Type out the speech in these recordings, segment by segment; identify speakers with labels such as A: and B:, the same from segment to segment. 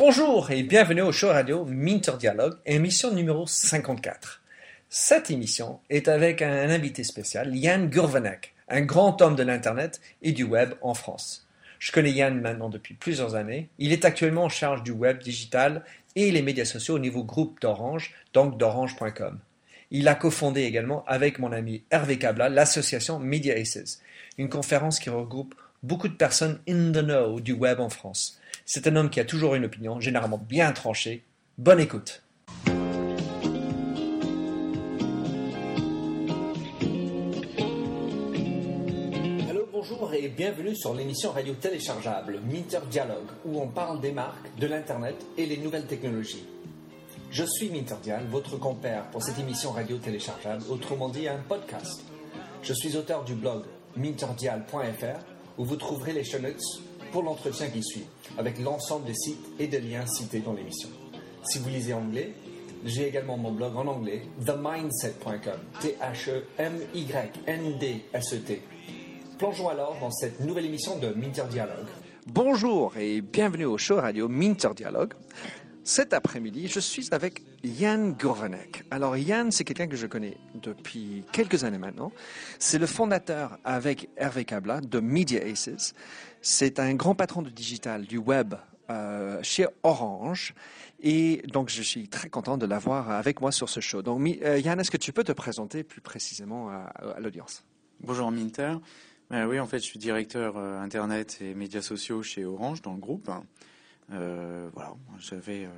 A: Bonjour et bienvenue au show radio Minter Dialogue, émission numéro 54. Cette émission est avec un invité spécial, Yann Gurvanek, un grand homme de l'Internet et du web en France. Je connais Yann maintenant depuis plusieurs années. Il est actuellement en charge du web digital et les médias sociaux au niveau groupe d'Orange, donc d'orange.com. Il a cofondé également avec mon ami Hervé Cabla l'association Media Aces, une conférence qui regroupe beaucoup de personnes in the know du web en France. C'est un homme qui a toujours une opinion, généralement bien tranchée. Bonne écoute. Bonjour et bienvenue sur l'émission radio téléchargeable Minter Dialogue où on parle des marques, de l'Internet et les nouvelles technologies. Je suis Minterdial, votre compère pour cette émission radio téléchargeable, autrement dit un podcast. Je suis auteur du blog minterdial.fr où vous trouverez les show notes pour l'entretien qui suit, avec l'ensemble des sites et des liens cités dans l'émission. Si vous lisez anglais, j'ai également mon blog en anglais, themindset.com, T-H-E-M-Y-N-D-S-E-T. Plongeons alors dans cette nouvelle émission de Minter Dialogue. Bonjour et bienvenue au show radio Minter Dialogue. Cet après-midi, je suis avec Yann Gourvenek. Alors Yann, c'est quelqu'un que je connais depuis quelques années maintenant. C'est le fondateur avec Hervé Cabla de Media Aces. C'est un grand patron de digital, du web euh, chez Orange. Et donc, je suis très content de l'avoir avec moi sur ce show. Donc, euh, Yann, est-ce que tu peux te présenter plus précisément à, l'audience?
B: Bonjour Minter. Euh, oui, en fait, je suis directeur euh, Internet et médias sociaux chez Orange dans le groupe. Euh, voilà, j'avais euh,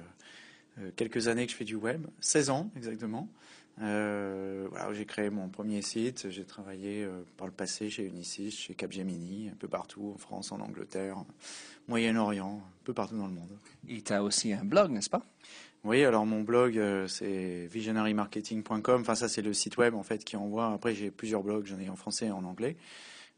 B: euh, quelques années que je fais du web, 16 ans exactement. Euh, voilà, j'ai créé mon premier site. J'ai travaillé euh, par le passé chez Unisys, chez Capgemini, un peu partout, en France, en Angleterre, Moyen-Orient, un peu partout dans le monde.
A: Et tu as aussi un blog, n'est-ce pas?
B: Oui, alors mon blog, euh, c'est visionarymarketing.com. Enfin, ça, c'est le site web en fait qui envoie. Après, j'ai plusieurs blogs, j'en ai en français et en anglais.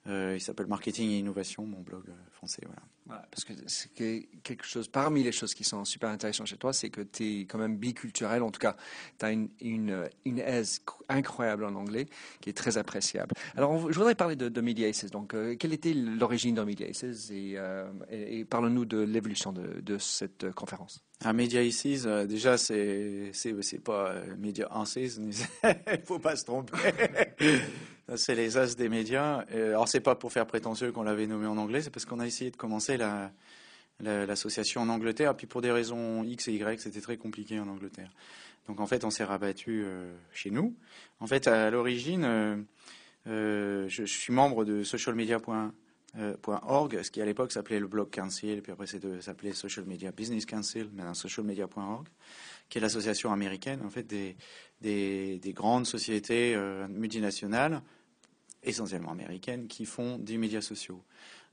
B: Il s'appelle Marketing et Innovation, mon blog français. Voilà.
A: Voilà, parce que c'est quelque chose, parmi les choses qui sont super intéressantes chez toi, c'est que tu es quand même biculturel. En tout cas, tu as une, une, une aise incroyable en anglais qui est très appréciable. Alors, on- je voudrais parler de, de Media Aces. Donc, euh, quelle était l'origine de Media Aces et, euh, et, et parle-nous de l'évolution de, de cette euh, conférence.
B: Un Media Aces, euh, déjà, c'est c'est pas euh, Media Aces, il faut pas se tromper. C'est les as des médias. Alors, c'est pas pour faire prétentieux qu'on l'avait nommé en anglais, c'est parce qu'on a essayé de commencer la la- l'association en Angleterre, puis pour des raisons X et Y, c'était très compliqué en Angleterre. Donc, en fait, on s'est rabattu euh, chez nous. En fait, à l'origine, euh, euh, je, suis membre de socialmedia.org, ce qui à l'époque s'appelait le Blog Council, puis après s'appelait Social Media Business Council, maintenant socialmedia.org, qui est l'association américaine en fait des, des, des grandes sociétés multinationales, essentiellement américaines, qui font des médias sociaux.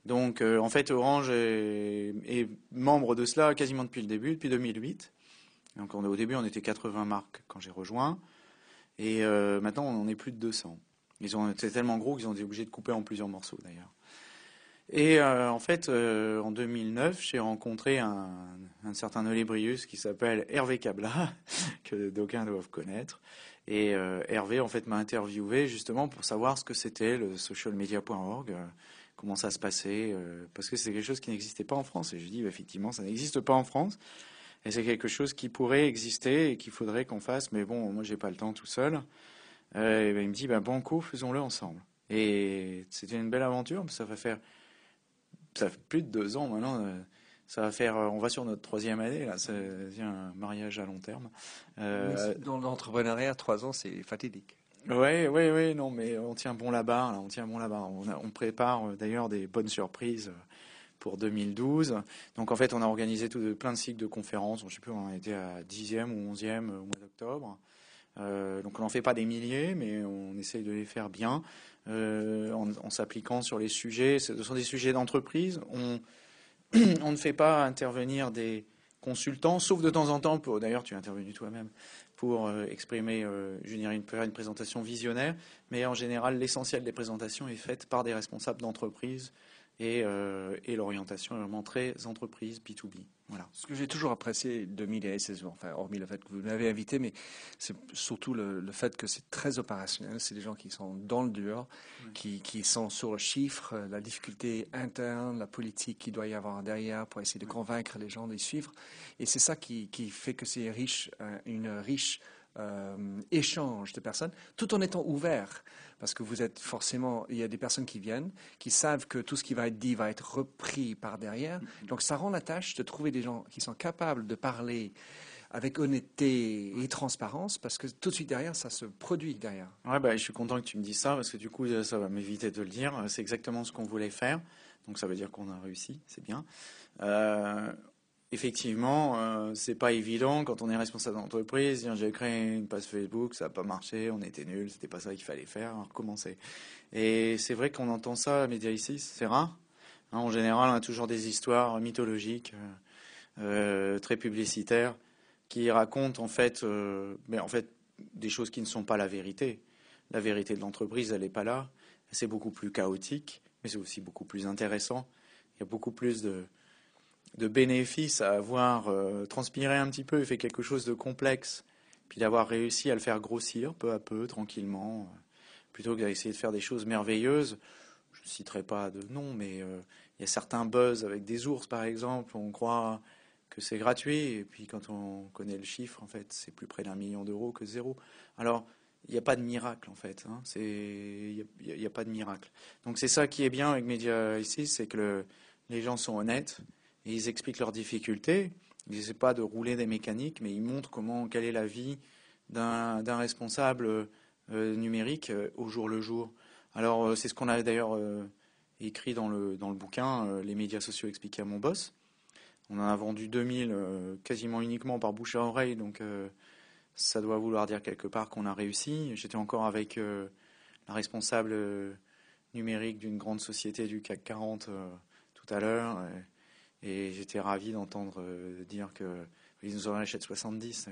B: Donc euh, en fait Orange est, membre de cela quasiment depuis le début, depuis 2008. Donc on, au début on était 80 marques quand j'ai rejoint, et euh, maintenant on en est plus de 200. Ils ont c'est tellement gros qu'ils ont été obligés de couper en plusieurs morceaux d'ailleurs. Et euh, en fait, en 2009, j'ai rencontré un, certain Olébrius qui s'appelle Hervé Cabla, que d'aucuns doivent connaître. Et Hervé, en fait, m'a interviewé justement pour savoir ce que c'était le socialmedia.org, comment ça se passait, euh, parce que c'est quelque chose qui n'existait pas en France. Et je dis, bah, effectivement, ça n'existe pas en France. Et c'est quelque chose qui pourrait exister et qu'il faudrait qu'on fasse. Mais bon, moi, j'ai pas le temps tout seul. Euh, et ben, il me dit, bah, banco, faisons-le ensemble. Et c'était une belle aventure, ça va faire ça fait plus de deux ans maintenant. euh, Ça va faire, on va sur notre troisième année là. C'est un mariage à long terme. Euh,
A: Dans l'entrepreneuriat, trois ans, c'est fatidique.
B: Ouais, ouais, ouais, non, mais on tient bon la barre. Là, on tient bon la barre. On, prépare euh, d'ailleurs des bonnes surprises euh, pour 2012. Donc en fait, on a organisé tout de, plein de cycles de conférences. Je sais plus, on en était à 10e ou 11e au mois d'octobre. Euh, donc on n'en fait pas des milliers, mais on essaye de les faire bien euh, en, s'appliquant sur les sujets. Ce sont des sujets d'entreprise. On, on ne fait pas intervenir des consultants, sauf de temps en temps, d'ailleurs tu es intervenu toi-même, pour euh, exprimer, euh, je dirais, une, présentation visionnaire, mais en général, l'essentiel des présentations est faite par des responsables d'entreprise et, euh, et l'orientation est vraiment très entreprise, B2B. Voilà.
A: Ce que j'ai toujours apprécié de Media c'est enfin, hormis le fait que vous m'avez invité, mais c'est surtout le, fait que c'est très opérationnel. C'est des gens qui sont dans le dur, qui, qui, sont sur le chiffre, la difficulté interne, la politique qu'il doit y avoir derrière pour essayer de convaincre les gens de suivre. Et c'est ça qui, qui, fait que c'est riche, euh, une riche euh, échange de personnes, tout en étant ouvert. Parce que vous êtes forcément, il y a des personnes qui viennent, qui savent que tout ce qui va être dit va être repris par derrière. Mm-hmm. Donc ça rend la tâche de trouver des gens qui sont capables de parler avec honnêteté et transparence, parce que tout de suite derrière, ça se produit derrière.
B: Ouais, bah, je suis content que tu me dises ça, parce que du coup, ça va m'éviter de le dire. C'est exactement ce qu'on voulait faire. Donc ça veut dire qu'on a réussi, c'est bien. Euh, effectivement, euh, c'est pas évident quand on est responsable d'entreprise. J'ai créé une page Facebook, ça n'a pas marché, on était nuls, c'était pas ça qu'il fallait faire, recommencer. Et c'est vrai qu'on entend ça à médias ici, c'est rare. Hein, en général, on a toujours des histoires mythologiques, euh, euh, très publicitaires, qui racontent en fait, mais en fait, des choses qui ne sont pas la vérité. La vérité de l'entreprise, elle n'est pas là. C'est beaucoup plus chaotique, mais c'est aussi beaucoup plus intéressant. Il y a beaucoup plus de, de bénéfice à avoir euh, transpiré un petit peu et fait quelque chose de complexe, puis d'avoir réussi à le faire grossir peu à peu, tranquillement, euh, plutôt que d'essayer de faire des choses merveilleuses. Je ne citerai pas de nom, mais euh, il y a certains buzz avec des ours, par exemple. On croit que c'est gratuit, et puis quand on connaît le chiffre, en fait, c'est plus près d'un million d'euros que zéro. Alors, il n'y a pas de miracle, en fait. Hein. Il n'y a, pas de miracle. Donc, c'est ça qui est bien avec Media ici, c'est que les gens sont honnêtes ils expliquent leurs difficultés. Ils n'essaient pas de rouler des mécaniques, mais ils montrent comment, quelle est la vie d'un responsable euh, numérique euh, au jour le jour. Alors, euh, c'est ce qu'on a d'ailleurs écrit dans le, dans le bouquin Les médias sociaux expliqués à mon boss. On en a vendu 2000 quasiment uniquement par bouche à oreille, donc ça doit vouloir dire quelque part qu'on a réussi. J'étais encore avec la responsable numérique d'une grande société du CAC 40 tout à l'heure. Et j'étais ravi d'entendre euh, dire qu'ils nous en achètent 70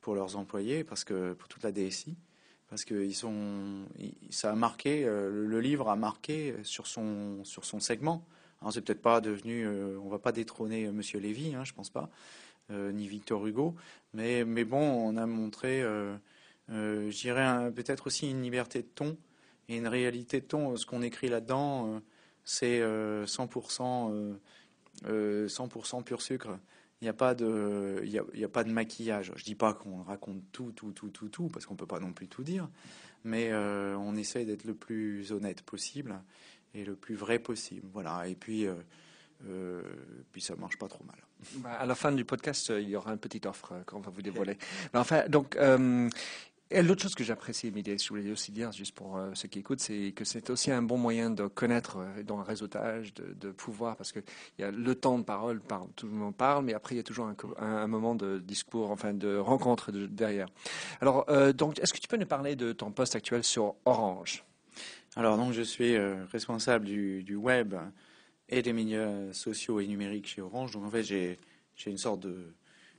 B: pour leurs employés, parce que pour toute la DSI, parce que sont, ça a marqué, euh, le livre a marqué sur son, sur son segment. Alors c'est peut-être pas devenu, euh, on va pas détrôner Monsieur Lévy, hein, je pense pas, ni Victor Hugo, mais, mais bon, on a montré, je dirais peut-être aussi une liberté de ton et une réalité de ton. Ce qu'on écrit là-dedans, c'est 100% 100% euh, pur sucre. Il n'y a pas de, il y a, pas de maquillage. Je dis pas qu'on raconte tout, tout, tout, tout, tout, parce qu'on peut pas non plus tout dire, mais euh, on essaye d'être le plus honnête possible et le plus vrai possible. Voilà. Et puis, euh, puis ça marche pas trop mal.
A: Bah, à la fin du podcast, il y aura une petite offre qu'on va vous dévoiler. enfin, donc, et l'autre chose que j'apprécie, Emilie, je voulais aussi dire, juste pour euh, ceux qui écoutent, c'est que c'est aussi un bon moyen de connaître euh, dans le réseautage, de, pouvoir, parce qu'il y a le temps de parole, tout le monde parle, mais après il y a toujours un, moment de discours, enfin de rencontre derrière. Alors, euh, donc, est-ce que tu peux nous parler de ton poste actuel sur Orange?
B: Alors, donc, je suis responsable du, du, web et des médias sociaux et numériques chez Orange. Donc, en fait, j'ai une sorte de,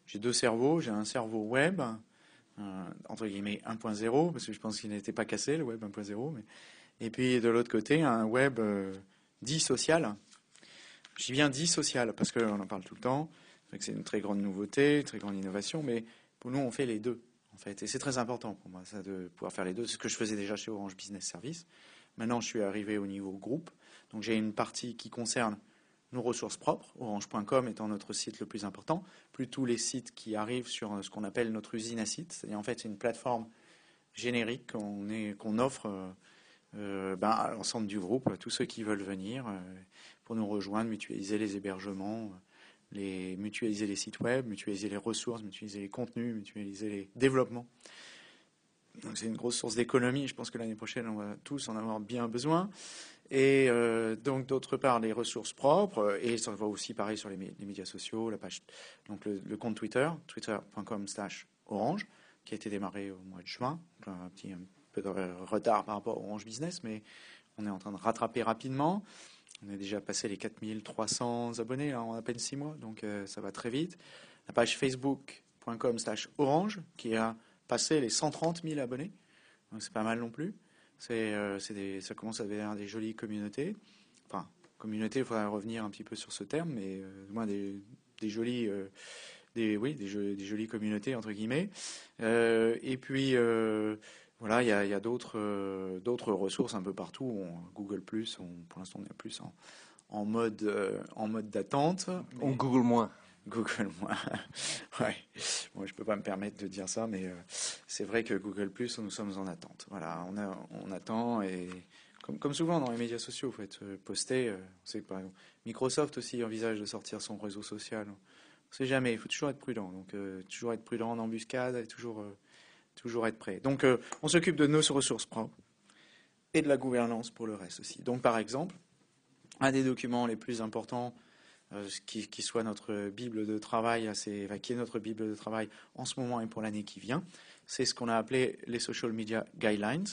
B: j'ai deux cerveaux. J'ai un cerveau web entre guillemets 1.0, parce que je pense qu'il n'était pas cassé, le web 1.0. Mais... Et puis de l'autre côté, un web euh, dit social. J'y viens dit social, parce qu'on en parle tout le temps. C'est une très grande nouveauté, une très grande innovation, mais pour nous, on fait les deux. En fait. Et c'est très important pour moi, ça, de pouvoir faire les deux. C'est ce que je faisais déjà chez Orange Business Service. Maintenant, je suis arrivé au niveau groupe. Donc j'ai une partie qui concerne nos ressources propres, orange.com étant notre site le plus important, plus tous les sites qui arrivent sur ce qu'on appelle notre usine à sites, c'est-à-dire en fait une plateforme générique qu'on offre euh, euh, ben, à l'ensemble du groupe, à tous ceux qui veulent venir euh, pour nous rejoindre, mutualiser les hébergements, les, mutualiser les sites web, mutualiser les ressources, mutualiser les contenus, mutualiser les développements. Donc c'est une grosse source d'économie. Je pense que l'année prochaine, on va tous en avoir bien besoin. Et euh, donc d'autre part les ressources propres et ça va aussi pareil sur les, médias sociaux, la page, donc le, compte Twitter, twitter.com/orange, qui a été démarré au mois de juin, un petit peu de retard par rapport à Orange Business, mais on est en train de rattraper rapidement. On a déjà passé les 4300 abonnés en à peine 6 mois, donc euh, ça va très vite. La page facebook.com/orange qui a passé les 130 000 abonnés, donc c'est pas mal non plus. C'est, euh, ça commence à devenir des jolies communautés. Enfin, communauté, il faudrait revenir un petit peu sur ce terme, mais euh, moins des, des jolies, des, oui, des, jolies communautés entre guillemets. et puis voilà, il y a, d'autres, ressources un peu partout. Google Plus, pour l'instant, on est plus en, mode, en mode d'attente.
A: On Google moins.
B: Google moins. ouais. Bon, je peux pas me permettre de dire ça, mais c'est vrai que Google Plus, nous sommes en attente. Voilà, on, attend et comme, souvent dans les médias sociaux, il faut poster. c'est par exemple Microsoft aussi envisage de sortir son réseau social. On sait jamais, il faut toujours être prudent. Donc, toujours être prudent en embuscade et toujours toujours être prêt. Donc, euh, on s'occupe de nos ressources propres et de la gouvernance pour le reste aussi. Donc, par exemple, un des documents les plus importants, euh, qui, soit notre bible de travail, assez, qui est notre bible de travail en ce moment et pour l'année qui vient, c'est ce qu'on a appelé les social media guidelines,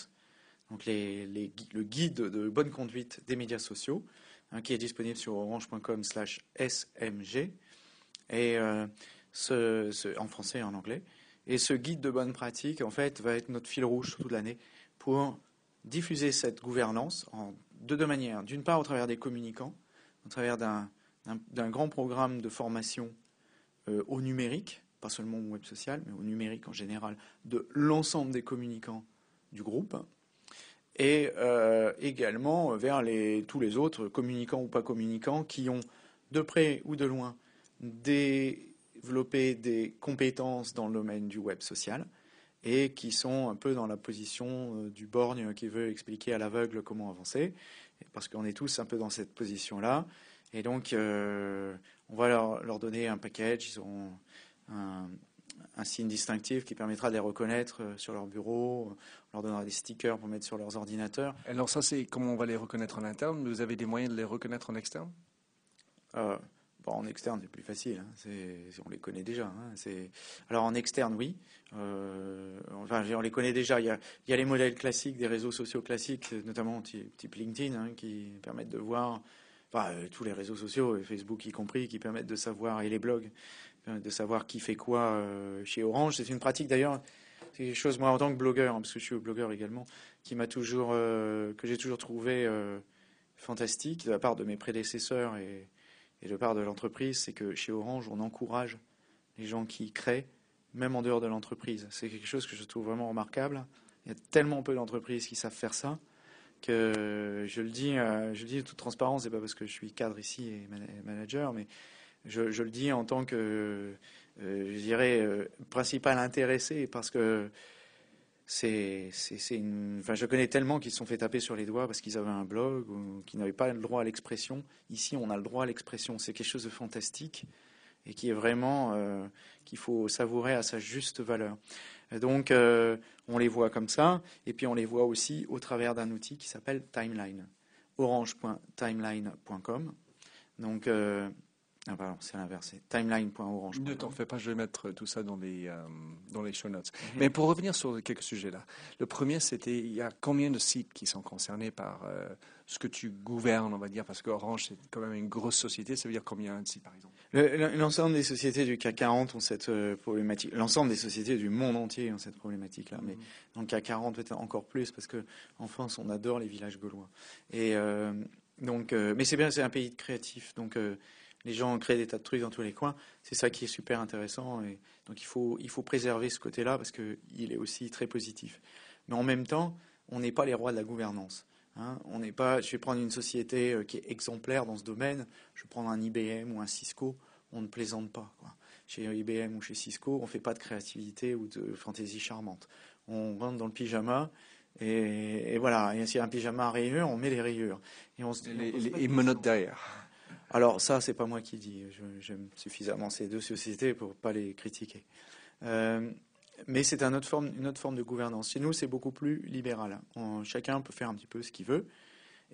B: donc le guide de bonne conduite des médias sociaux, hein, qui est disponible sur orange.com/smg euh, en français et en anglais. Et ce guide de bonne pratique, en fait, va être notre fil rouge toute l'année pour diffuser cette gouvernance en, de deux manières. D'une part, au travers des communicants, au travers d'un grand programme de formation euh, au numérique, pas seulement au web social, mais au numérique en général, de l'ensemble des communicants du groupe, et euh, également vers les, tous les autres, communicants ou pas communicants, qui ont de près ou de loin des développer des compétences dans le domaine du web social et qui sont un peu dans la position euh, du borgne qui veut expliquer à l'aveugle comment avancer, parce qu'on est tous un peu dans cette position-là. Et donc, euh, on va leur, donner un package, ils ont un, signe distinctif qui permettra de les reconnaître euh, sur leur bureau, on leur donnera des stickers pour mettre sur leurs ordinateurs.
A: Alors ça, c'est comment on va les reconnaître en interne? Vous avez des moyens de les reconnaître en externe?
B: En externe, c'est plus facile. Hein. on les connaît déjà. Hein. Alors en externe, oui. Euh, enfin, on les connaît déjà. Il y, a, les modèles classiques des réseaux sociaux classiques, notamment type LinkedIn, hein, qui permettent de voir euh, tous les réseaux sociaux, Facebook y compris, qui permettent de savoir, et les blogs, de savoir qui fait quoi euh, chez Orange. C'est une pratique d'ailleurs. C'est quelque chose, moi, en tant que blogueur, parce que je suis blogueur également, qui m'a toujours, que j'ai toujours trouvé fantastique de la part de mes prédécesseurs et, et de part de l'entreprise, c'est que chez Orange, on encourage les gens qui créent, même en dehors de l'entreprise. C'est quelque chose que je trouve vraiment remarquable. Il y a tellement peu d'entreprises qui savent faire ça que je le dis, euh, je le dis de toute transparence, c'est pas parce que je suis cadre ici et manager, mais je, le dis en tant que, euh, je dirais, euh, principal intéressé, parce que c'est, une... enfin, je connais tellement qu'ils se sont fait taper sur les doigts parce qu'ils avaient un blog ou qu'ils n'avaient pas le droit à l'expression. Ici, on a le droit à l'expression. C'est quelque chose de fantastique et qui est vraiment qu'il faut savourer à sa juste valeur. Donc, euh, on les voit comme ça, et puis on les voit aussi au travers d'un outil qui s'appelle Timeline, orange.timeline.com. Donc, euh, ah c'est l'inverse, timeline.orange.
A: Ne t'en fais pas, je vais mettre tout ça dans les, euh, dans les show notes. Mhm. Mais pour revenir sur quelques sujets là, le premier c'était il y a combien de sites qui sont concernés par euh, ce que tu gouvernes, on va dire, parce qu'Orange c'est quand même une grosse société, ça veut dire combien de sites par exemple?
B: L'ensemble des sociétés du CAC 40 ont cette euh, problématique, l'ensemble des sociétés du monde entier ont cette problématique là, mais mhm. dans le CAC 40 peut-être encore plus parce qu'en France on adore les villages gaulois. Et donc, mais c'est bien, c'est un pays de créatifs, donc les gens créent des tas de trucs dans tous les coins. C'est ça qui est super intéressant. Et donc il faut, il faut préserver ce côté-là parce qu'il est aussi très positif. Mais en même temps, on n'est pas les rois de la gouvernance. Hein. On n'est pas. Je vais prendre une société euh, qui est exemplaire dans ce domaine. Je vais prendre un IBM ou un Cisco. On ne plaisante pas. Chez IBM ou chez Cisco, on ne fait pas de créativité ou de fantaisie charmante. On rentre dans le pyjama et, voilà. Et s'il y a un pyjama à rayures, on met les rayures.
A: Et on se, les, les menottes derrière.
B: Alors ça, c'est pas moi qui dis. J'aime suffisamment ces deux sociétés pour pas les critiquer. Euh, mais c'est une autre forme, une autre forme de gouvernance. Chez nous, c'est beaucoup plus libéral. chacun peut faire un petit peu ce qu'il veut.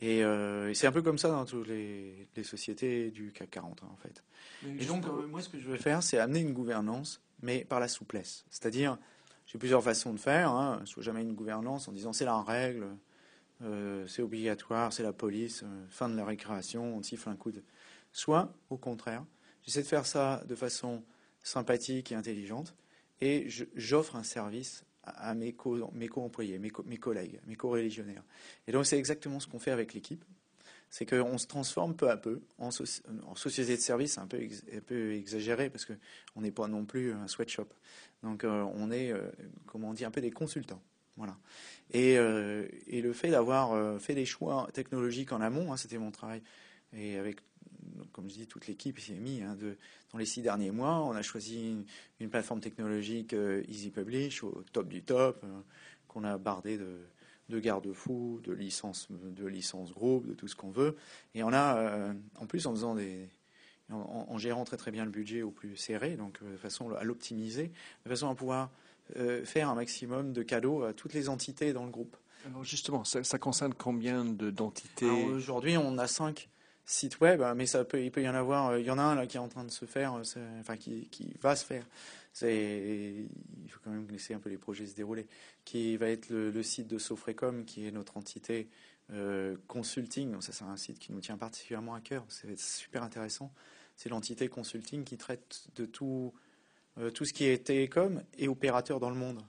B: Euh, et, c'est un peu comme ça dans toutes les, les sociétés du CAC 40, hein, en fait. et donc, euh, moi, ce que je veux faire, c'est amener une gouvernance, mais par la souplesse. C'est-à-dire, j'ai plusieurs façons de faire. Hein. Soit jamais une gouvernance en disant c'est la règle, c'est obligatoire, c'est la police, fin de la récréation, on siffle un coup de soit, au contraire, j'essaie de faire ça de façon sympathique et intelligente, et j'offre un service à mes co-employés, mes, mes, collègues, mes co-religionnaires. Et donc c'est exactement ce qu'on fait avec l'équipe. c'est qu'on se transforme peu à peu en, société de service, un peu, un peu exagéré parce qu'on n'est pas non plus un sweatshop. Donc euh, on est, euh, comment on dit, un peu des consultants. Voilà. Et, euh, et le fait d'avoir fait des choix technologiques en amont, hein, c'était mon travail, et avec, comme je dis, toute l'équipe s'y est mis. Hein, de, dans les six derniers mois, on a choisi une, plateforme technologique Easy Publish au top du top, qu'on a bardé de de garde-fous, de licences, de licences groupe, de tout ce qu'on veut. Et on a, euh, en plus, en faisant des, en, gérant très très bien le budget au plus serré, donc euh, de façon à l'optimiser, de façon à pouvoir euh, faire un maximum de cadeaux à toutes les entités dans le groupe.
A: Alors justement, ça, concerne combien d'entités?
B: Aujourd'hui, on a cinq sites web, mais ça peut, il peut y en avoir. Il y en a un qui est en train de se faire, enfin qui, qui va se faire il faut quand même laisser un peu les projets se dérouler, qui va être le, site de Sofrecom, qui est notre entité euh, consulting. ça, c'est un site qui nous tient particulièrement à cœur. C'est super intéressant. C'est l'entité consulting qui traite de tout, euh, tout ce qui est télécom et opérateur dans le monde.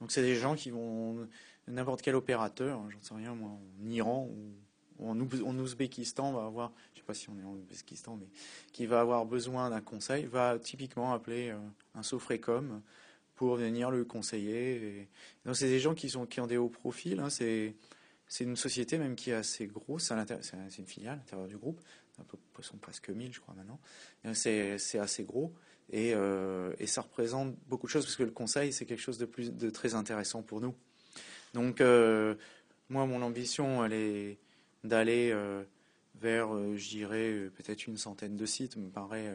B: Donc, c'est des gens qui vont n'importe quel opérateur, j'en sais rien moi, en Iran ou en, Ouzbékistan va avoir, je ne sais pas si on est en Ouzbékistan, mais qui va avoir besoin d'un conseil, va typiquement appeler euh, un Sofrecom pour venir le conseiller. Donc c'est des gens qui, sont, qui ont des hauts profils. Hein. c'est c'est une société même qui est assez grosse, c'est une filiale à l'intérieur du groupe, ils sont presque 1000 je crois maintenant. C'est assez gros et, euh, et, ça représente beaucoup de choses parce que le conseil c'est quelque chose de, plus, de très intéressant pour nous. Donc euh, moi mon ambition elle est, d'aller euh, vers, euh, je dirais, euh, peut-être une centaine de sites, me paraît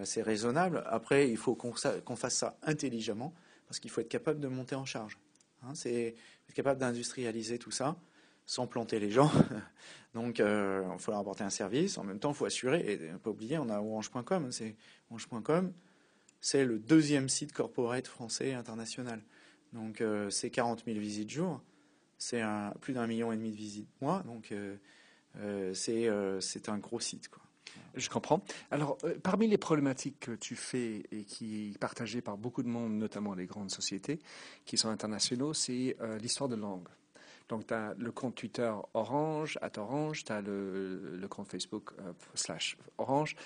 B: assez raisonnable. Après, il faut qu'on fasse ça intelligemment, parce qu'il faut être capable de monter en charge. Hein, c'est être capable d'industrialiser tout ça sans planter les gens. Donc, il faut leur apporter un service. En même temps, il faut assurer, et pas oublier, on a orange.com. Hein, c'est orange.com, c'est le deuxième site corporate français international. Donc, c'est 40 000 visites jour c'est plus d'un million et demi de visites moi, donc euh, euh, euh, c'est un gros site.
A: Je comprends. Alors, parmi les problématiques que tu fais et qui sont partagées par beaucoup de monde, notamment les grandes sociétés qui sont internationaux, c'est l'histoire de langue. Donc, tu as le compte Twitter Orange, at Orange, tu as le, compte Facebook slash Orange.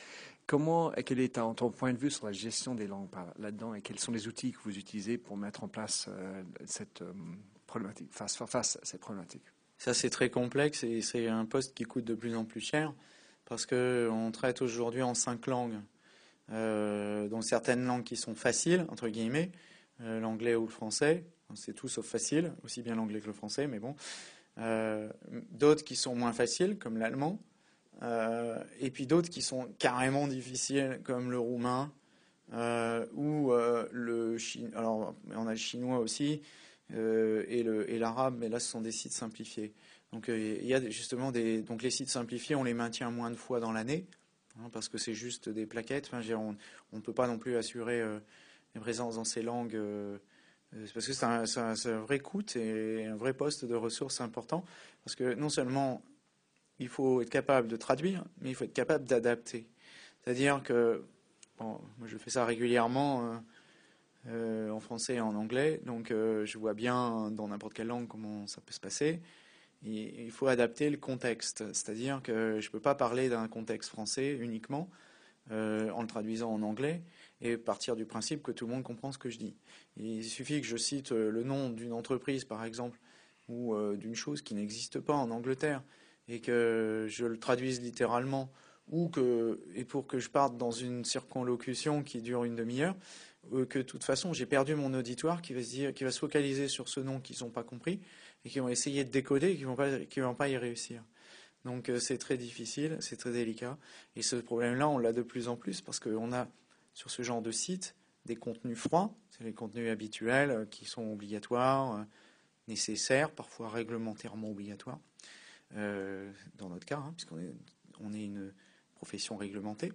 A: Comment, quel est ton point de vue sur la gestion des langues là-dedans et quels sont les outils que vous utilisez pour mettre en place cette face, à ces problématiques
B: Ça, c'est très complexe et c'est un poste qui coûte de plus en plus cher parce qu'on traite aujourd'hui en cinq langues, euh, dont certaines langues qui sont faciles, entre guillemets, euh, l'anglais ou le français. C'est tout sauf facile, aussi bien l'anglais que le français, mais bon. Euh, d'autres qui sont moins faciles, comme l'allemand. et puis d'autres qui sont carrément difficiles, comme le roumain ou le chinois. Alors, on a le chinois aussi. Euh, et l'arabe, mais là, ce sont des sites simplifiés. Donc, euh, il y a justement des. Donc, les sites simplifiés, on les maintient moins de fois dans l'année, hein, parce que c'est juste des plaquettes. On ne peut pas non plus assurer euh, une présence dans ces langues. parce que c'est un, un, vrai coût et un vrai poste de ressources important. Parce que non seulement il faut être capable de traduire, mais il faut être capable d'adapter. C'est-à-dire que, bon, moi je fais ça régulièrement. Euh, en français et en anglais. Donc euh, je vois bien dans n'importe quelle langue comment ça peut se passer. il faut adapter le contexte, c'est-à-dire que je ne peux pas parler d'un contexte français uniquement euh, en le traduisant en anglais et partir du principe que tout le monde comprend ce que je dis. Il suffit que je cite le nom d'une entreprise, par exemple, ou d'une chose qui n'existe pas en Angleterre et que je le traduise littéralement ou que, et pour que je parte dans une circonlocution qui dure une demi-heure, que de toute façon j'ai perdu mon auditoire qui va se focaliser sur ce nom qu'ils n'ont pas compris et qui vont essayer de décoder et qui vont pas, qui vont pas y réussir. Donc euh, c'est très difficile, c'est très délicat et ce problème-là on l'a de plus en plus parce qu'on a sur ce genre de site des contenus froids, c'est les contenus habituels euh, qui sont obligatoires, nécessaires, parfois réglementairement obligatoires. dans notre cas, hein, puisqu'on est, on est une profession réglementée.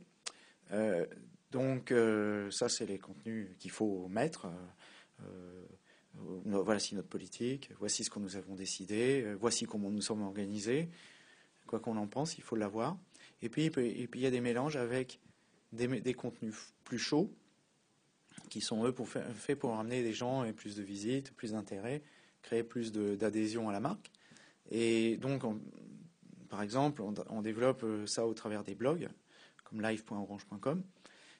B: Donc euh, ça, c'est les contenus qu'il faut mettre. Euh, euh, voici notre politique, voici ce que nous avons décidé, voici comment nous sommes organisés. Quoi qu'on en pense, il faut l'avoir. Et puis, il y a des mélanges avec des, contenus plus chauds qui sont eux faits pour amener des gens et plus de visites, plus d'intérêt, créer plus d'adhésion à la marque. Et donc, par exemple, on, développe ça au travers des blogs, comme live.orange.com.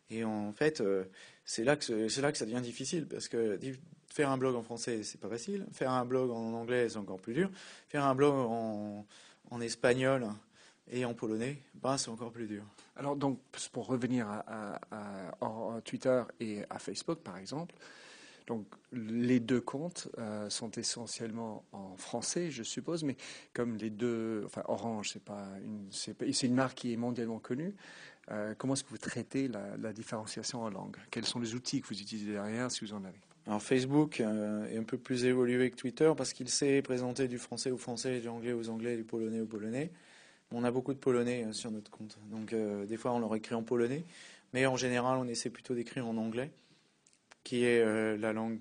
B: Et en fait, c'est là, que là que ça devient difficile, parce que faire un blog en français, c'est pas facile. Faire un blog en anglais, c'est encore plus dur. Faire un blog en, espagnol et en polonais, ben, c'est encore plus dur.
A: Alors, donc, pour revenir à, Twitter et à Facebook, par exemple, donc les deux comptes euh, sont essentiellement en français, je suppose, mais comme les deux, enfin Orange, c'est pas une, c'est une marque qui est mondialement connue. Euh, comment est-ce que vous traitez la, différenciation en langue? Quels sont les outils que vous utilisez derrière, si vous en avez?
B: Alors Facebook euh, est un peu plus évolué que Twitter parce qu'il sait présenter du français au français, du anglais aux anglais, du polonais au polonais. On a beaucoup de polonais sur notre compte. Donc, des fois, on leur écrit en polonais. Mais en général, on essaie plutôt d'écrire en anglais, qui est euh, la langue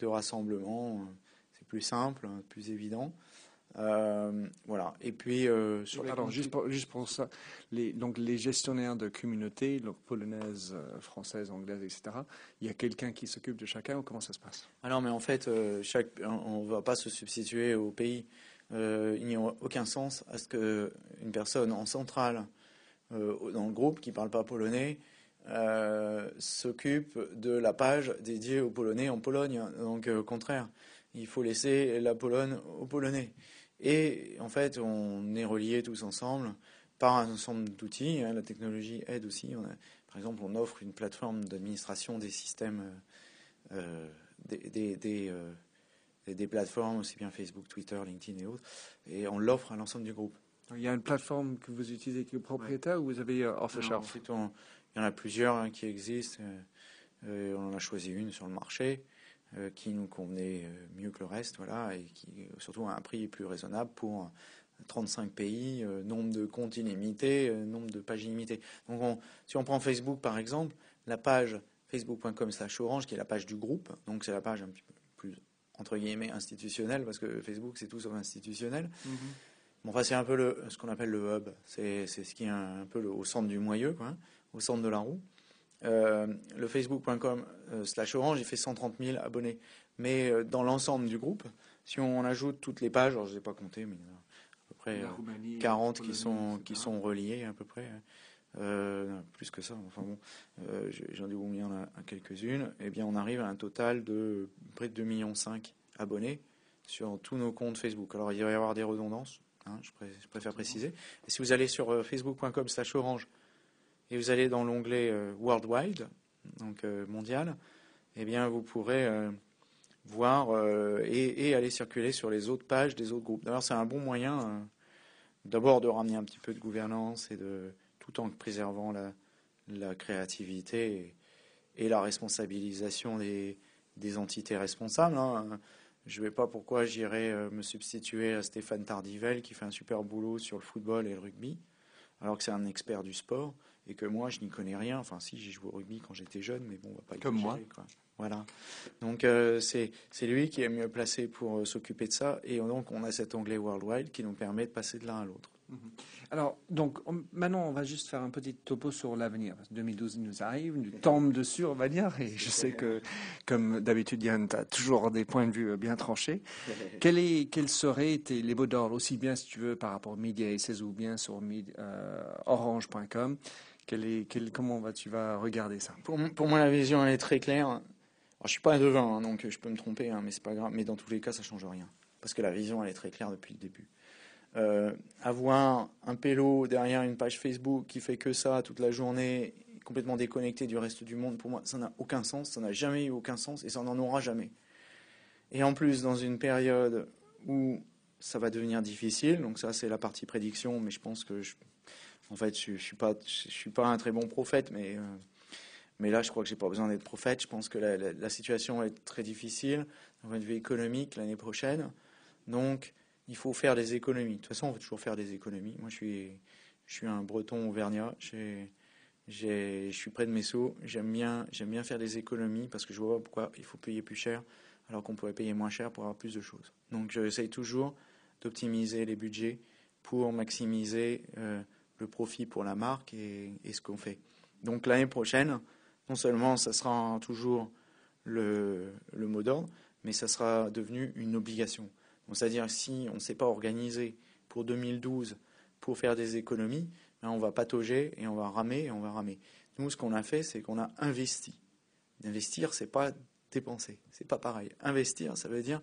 B: de rassemblement. C'est plus simple, plus évident. voilà. Et puis
A: sur les juste, pour, juste pour ça, les, donc les gestionnaires de communautés, donc polonaises, françaises, anglaises, etc. Il y a quelqu'un qui s'occupe de chacun ou comment ça se passe?
B: Alors, mais en fait, chaque, on ne va pas se substituer au pays. Euh, il n'y a aucun sens à ce qu'une personne en centrale euh, dans le groupe qui ne parle pas polonais euh, s'occupe de la page dédiée aux Polonais en Pologne. Donc, au contraire, il faut laisser la Pologne aux Polonais. Et en fait, on est reliés tous ensemble par un ensemble d'outils. Hein. La technologie aide aussi. par exemple, on offre une plateforme d'administration des systèmes, des, des des plateformes, aussi bien Facebook, Twitter, LinkedIn et autres, et on l'offre à l'ensemble du groupe.
A: Il y a une plateforme que vous utilisez qui est propriétaire ou vous avez euh, off-the-shelf
B: Il y en a plusieurs hein, qui existent. Euh, euh, on en a choisi une sur le marché qui nous convenait mieux que le reste, voilà, et qui surtout a un prix plus raisonnable pour 35 pays, nombre de comptes illimités, nombre de pages illimitées. Donc, si on prend Facebook par exemple, la page facebook.com/orange, qui est la page du groupe, donc c'est la page un petit peu plus entre guillemets institutionnel, parce que Facebook c'est tout sauf institutionnel. Mm bon, enfin, c'est un peu le, ce qu'on appelle le hub, c'est ce qui est un, peu le, au centre du moyeu, quoi, au centre de la roue. Euh, le facebook.com euh, slash orange, il fait 130 000 abonnés. Mais euh, dans l'ensemble du groupe, si on ajoute toutes les pages, alors je ne ai pas compté, mais il y a à peu près 40 qui sont, qui sont reliées à peu près. Hein. Euh, plus que ça, enfin bon, euh, j'en ai oublié quelques-unes, eh bien on arrive à un total de près de 2,5 millions abonnés sur tous nos comptes Facebook. Alors il va y avoir des redondances, hein, je, préfère préciser. Et si vous allez sur facebook.com slash orange et vous allez dans l'onglet Worldwide, donc mondial, et eh bien vous pourrez voir et, aller circuler sur les autres pages des autres groupes. D'ailleurs c'est un bon moyen d'abord de ramener un petit peu de gouvernance et de tout en préservant la, créativité et, la responsabilisation des, entités responsables. Hein. Je ne vais pas pourquoi j'irai euh, me substituer à Stéphane Tardivel qui fait un super boulot sur le football et le rugby, alors que c'est un expert du sport et que moi je n'y connais rien. Enfin, si j'ai joué au rugby quand j'étais jeune, mais bon, on va pas
A: comme moi.
B: Voilà. Donc euh, c'est lui qui est mieux placé pour euh, s'occuper de ça et donc on a cet onglet Worldwide qui nous permet de passer de l'un à l'autre. Mhm.
A: Alors, donc, maintenant, on va juste faire un petit topo sur l'avenir. 2012 nous arrive, nous tombe dessus, on va dire, et je sais que, comme d'habitude, Yann, tu as toujours des points de vue bien tranchés. Quels est, quels seraient les mots d'ordre, aussi bien, si tu veux, par rapport aux médias ou bien sur euh, orange.com Comment tu vas regarder ça?
B: Pour, pour, moi, la vision, elle est très claire. Alors, je suis pas un devin, hein, donc je peux me tromper, hein, mais c'est pas grave. Mais dans tous les cas, ça change rien. Parce que la vision, elle est très claire depuis le début. Euh, avoir un pélo derrière une page Facebook qui fait que ça toute la journée, complètement déconnecté du reste du monde, pour moi, ça n'a aucun sens, ça n'a jamais eu aucun sens et ça n'en aura jamais. Et en plus, dans une période où ça va devenir difficile, donc ça c'est la partie prédiction, mais je pense que, je, en fait, je, ne suis pas, je un très bon prophète, mais euh, là, je crois que j'ai pas besoin d'être prophète. Je pense que la, situation est très difficile d'un point de vue économique l'année prochaine. Donc, il faut faire des économies. De toute façon, on va toujours faire des économies. Moi, je suis, je un breton auvergnat. je suis près de mes bien, j'aime bien faire des économies parce que je vois pas pourquoi il faut payer plus cher alors qu'on pourrait payer moins cher pour avoir plus de choses. Donc, j'essaye toujours d'optimiser les budgets pour maximiser euh, le profit pour la marque et, ce qu'on fait. Donc, l'année prochaine, non seulement ça sera toujours le, mot d'ordre, mais ça sera devenu une obligation. C'est-à-dire si on ne s'est pas organisé pour 2012 pour faire des économies, ben, on va patauger et on va ramer et on va ramer. Nous, ce qu'on a fait, c'est qu'on a investi. Investir, c'est pas dépenser, c'est pas pareil. Investir, ça veut dire,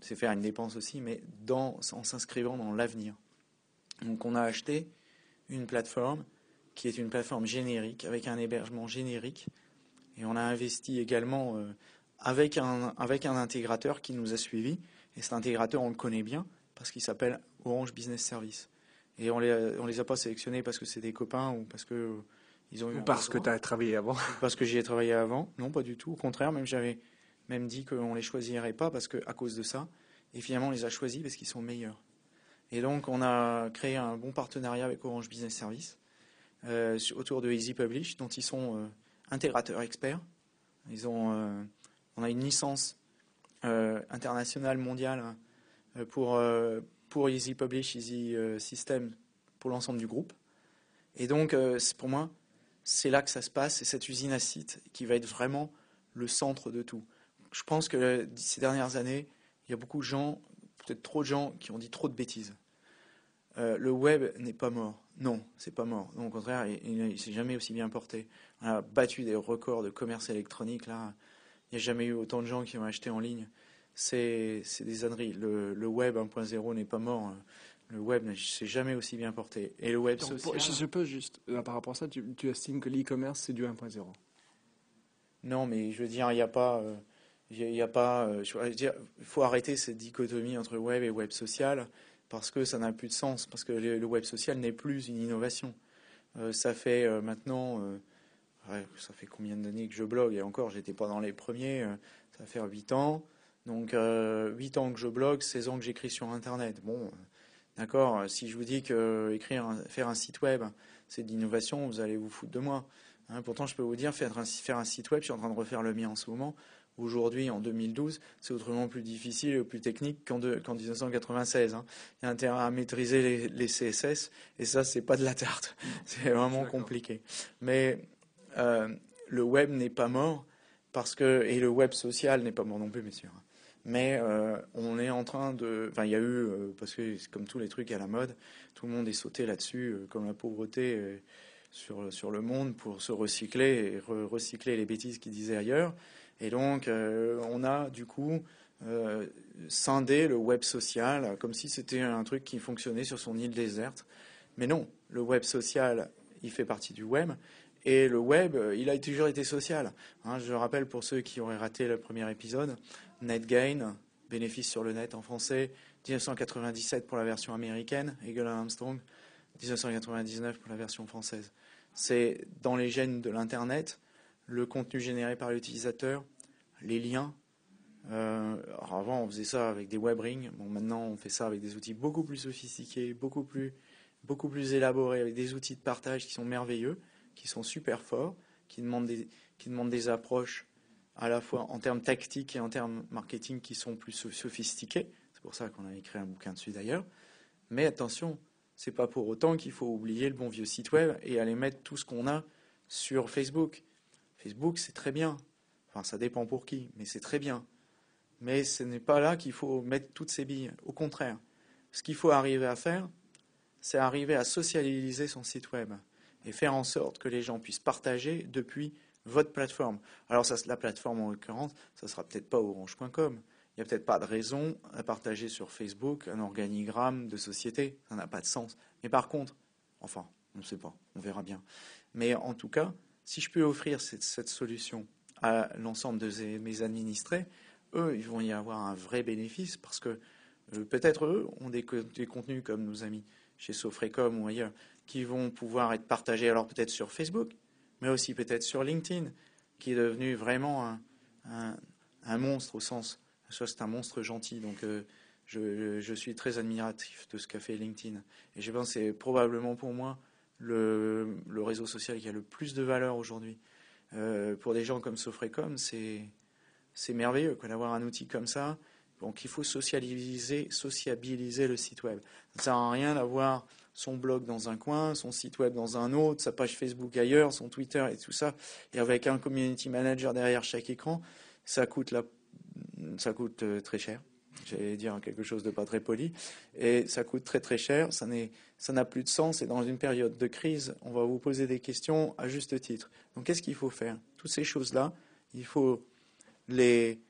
B: c'est faire une dépense aussi, mais en s'inscrivant dans l'avenir. Donc, on a acheté une plateforme qui est une plateforme générique avec un hébergement générique, et on a investi également euh, avec un, avec un intégrateur qui nous a suivis. Et cet intégrateur, on le connaît bien parce qu'il s'appelle Orange Business Service. Et on les, on les a pas sélectionnés parce que c'est des copains ou parce que ils ont eu.
A: Ou parce que tu as travaillé avant.
B: Parce que j'y ai travaillé avant. Non, pas du tout. Au contraire, même j'avais même dit qu'on les choisirait pas parce que à cause de ça. Et finalement, on les a choisis parce qu'ils sont meilleurs. Et donc, on a créé un bon partenariat avec Orange Business Service euh, autour de Easy Publish, dont ils sont euh, intégrateurs experts. Ils ont, euh, on a une licence internationale mondiale pour, pour Easy Publish, Easy System, pour l'ensemble du groupe. Et donc, pour moi, c'est là que ça se passe, c'est cette usine à site qui va être vraiment le centre de tout. Je pense que ces dernières années, il y a beaucoup de gens, peut-être trop de gens, qui ont dit trop de bêtises. le web n'est pas mort. Non, c'est pas mort. Non, au contraire, il, ne s'est jamais aussi bien porté. On a battu des records de commerce électronique. Là, il n'y a jamais eu autant de gens qui ont acheté en ligne. C'est des âneries. Le, web 1.0 n'est pas mort. Le web ne s'est jamais aussi bien porté. Et le web social.
A: Je peux juste, euh, par rapport à ça, tu, estimes que l'e-commerce c'est du 1.0
B: Non, mais je veux dire, il n'y a pas. Euh, il a pas. Euh, faut arrêter cette dichotomie entre web et web social parce que ça n'a plus de sens, parce que le web social n'est plus une innovation. Euh, ça fait euh, maintenant, euh, ça fait combien d'années que je blogue? Et encore, j'étais pas dans les premiers, ça va faire 8 ans. Donc 8 ans que je blogue, 16 ans que j'écris sur Internet. Bon, d'accord, si je vous dis que faire un site web, c'est de l'innovation, vous allez vous foutre de moi. Hein, pourtant, je peux vous dire, faire un site web, je suis en train de refaire le mien en ce moment. Aujourd'hui, en 2012, c'est autrement plus difficile et plus technique qu'en 1996. Hein. Il y a intérêt à maîtriser les, CSS, et ça, c'est pas de la tarte. C'est vraiment compliqué. Mais euh, le web n'est pas mort, parce que, et le web social n'est pas mort non plus, bien sûr. Mais euh, on est en train de. Enfin, il y a eu, euh, parce que comme tous les trucs à la mode, tout le monde est sauté là-dessus, comme la pauvreté sur, sur le monde, pour se recycler et recycler les bêtises qu'ils disaient ailleurs. Et donc, euh, on a du coup euh, scindé le web social comme si c'était un truc qui fonctionnait sur son île déserte. Mais non, le web social, il fait partie du web. Et le web, il a toujours été social. Hein, je rappelle pour ceux qui auraient raté le premier épisode, NetGain, bénéfice sur le net en français, 1997 pour la version américaine, Eagle Armstrong, 1999 pour la version française. C'est dans les gènes de l'Internet, le contenu généré par l'utilisateur, les liens. Euh, avant, on faisait ça avec des web rings. Bon, maintenant, on fait ça avec des outils beaucoup plus sophistiqués, beaucoup plus, élaborés, avec des outils de partage qui sont merveilleux, qui sont super forts, qui demandent des, approches à la fois en termes tactiques et en termes marketing qui sont plus sophistiqués. C'est pour ça qu'on a écrit un bouquin dessus d'ailleurs. Mais attention, c'est pas pour autant qu'il faut oublier le bon vieux site web et aller mettre tout ce qu'on a sur Facebook. Facebook, c'est très bien. Enfin, ça dépend pour qui, mais c'est très bien. Mais ce n'est pas là qu'il faut mettre toutes ces billes. Au contraire, ce qu'il faut arriver à faire, c'est arriver à socialiser son site web et faire en sorte que les gens puissent partager depuis votre plateforme. Alors, ça, la plateforme en l'occurrence, ça sera peut-être pas orange.com. Il n'y a peut-être pas de raison à partager sur Facebook un organigramme de société. Ça n'a pas de sens. Mais par contre, enfin, on ne sait pas, on verra bien. Mais en tout cas, si je peux offrir cette, solution à l'ensemble de mes administrés, eux, ils vont y avoir un vrai bénéfice parce que euh, peut-être eux ont des, contenus comme nos amis chez Sofrecom ou ailleurs qui vont pouvoir être partagés alors peut-être sur Facebook, mais aussi peut-être sur LinkedIn, qui est devenu vraiment un, monstre au sens, soit c'est un monstre gentil, donc euh, je, je, suis très admiratif de ce qu'a fait LinkedIn. Et je pense que c'est probablement pour moi le, réseau social qui a le plus de valeur aujourd'hui. Euh, pour des gens comme Sofrecom, c'est merveilleux d'avoir un outil comme ça. Donc il faut socialiser, sociabiliser le site web. Ça ne sert à rien d'avoir son blog dans un coin, son site web dans un autre, sa page Facebook ailleurs, son Twitter et tout ça. Et avec un community manager derrière chaque écran, ça coûte, la, ça coûte euh, très cher. J'allais dire quelque chose de pas très poli. Et ça coûte très très cher. Ça n'a plus de sens. Et dans une période de crise, on va vous poser des questions à juste titre. Donc qu'est-ce qu'il faut faire? Toutes ces choses-là, il faut les,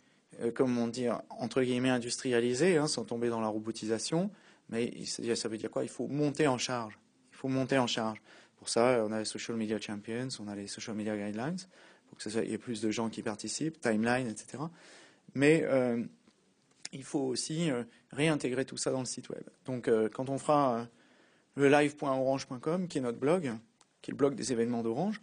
B: euh, comment dire, entre guillemets, industrialiser, hein, sans tomber dans la robotisation. Mais ça veut dire quoi? Il faut monter en charge. Il faut monter en charge. Pour ça, on a les Social Media Champions, on a les Social Media Guidelines, pour qu'il y ait plus de gens qui participent, Timeline, etc. Mais euh, il faut aussi euh, réintégrer tout ça dans le site web. Donc, euh, quand on fera le live.orange.com, qui est notre blog, qui est le blog des événements d'Orange,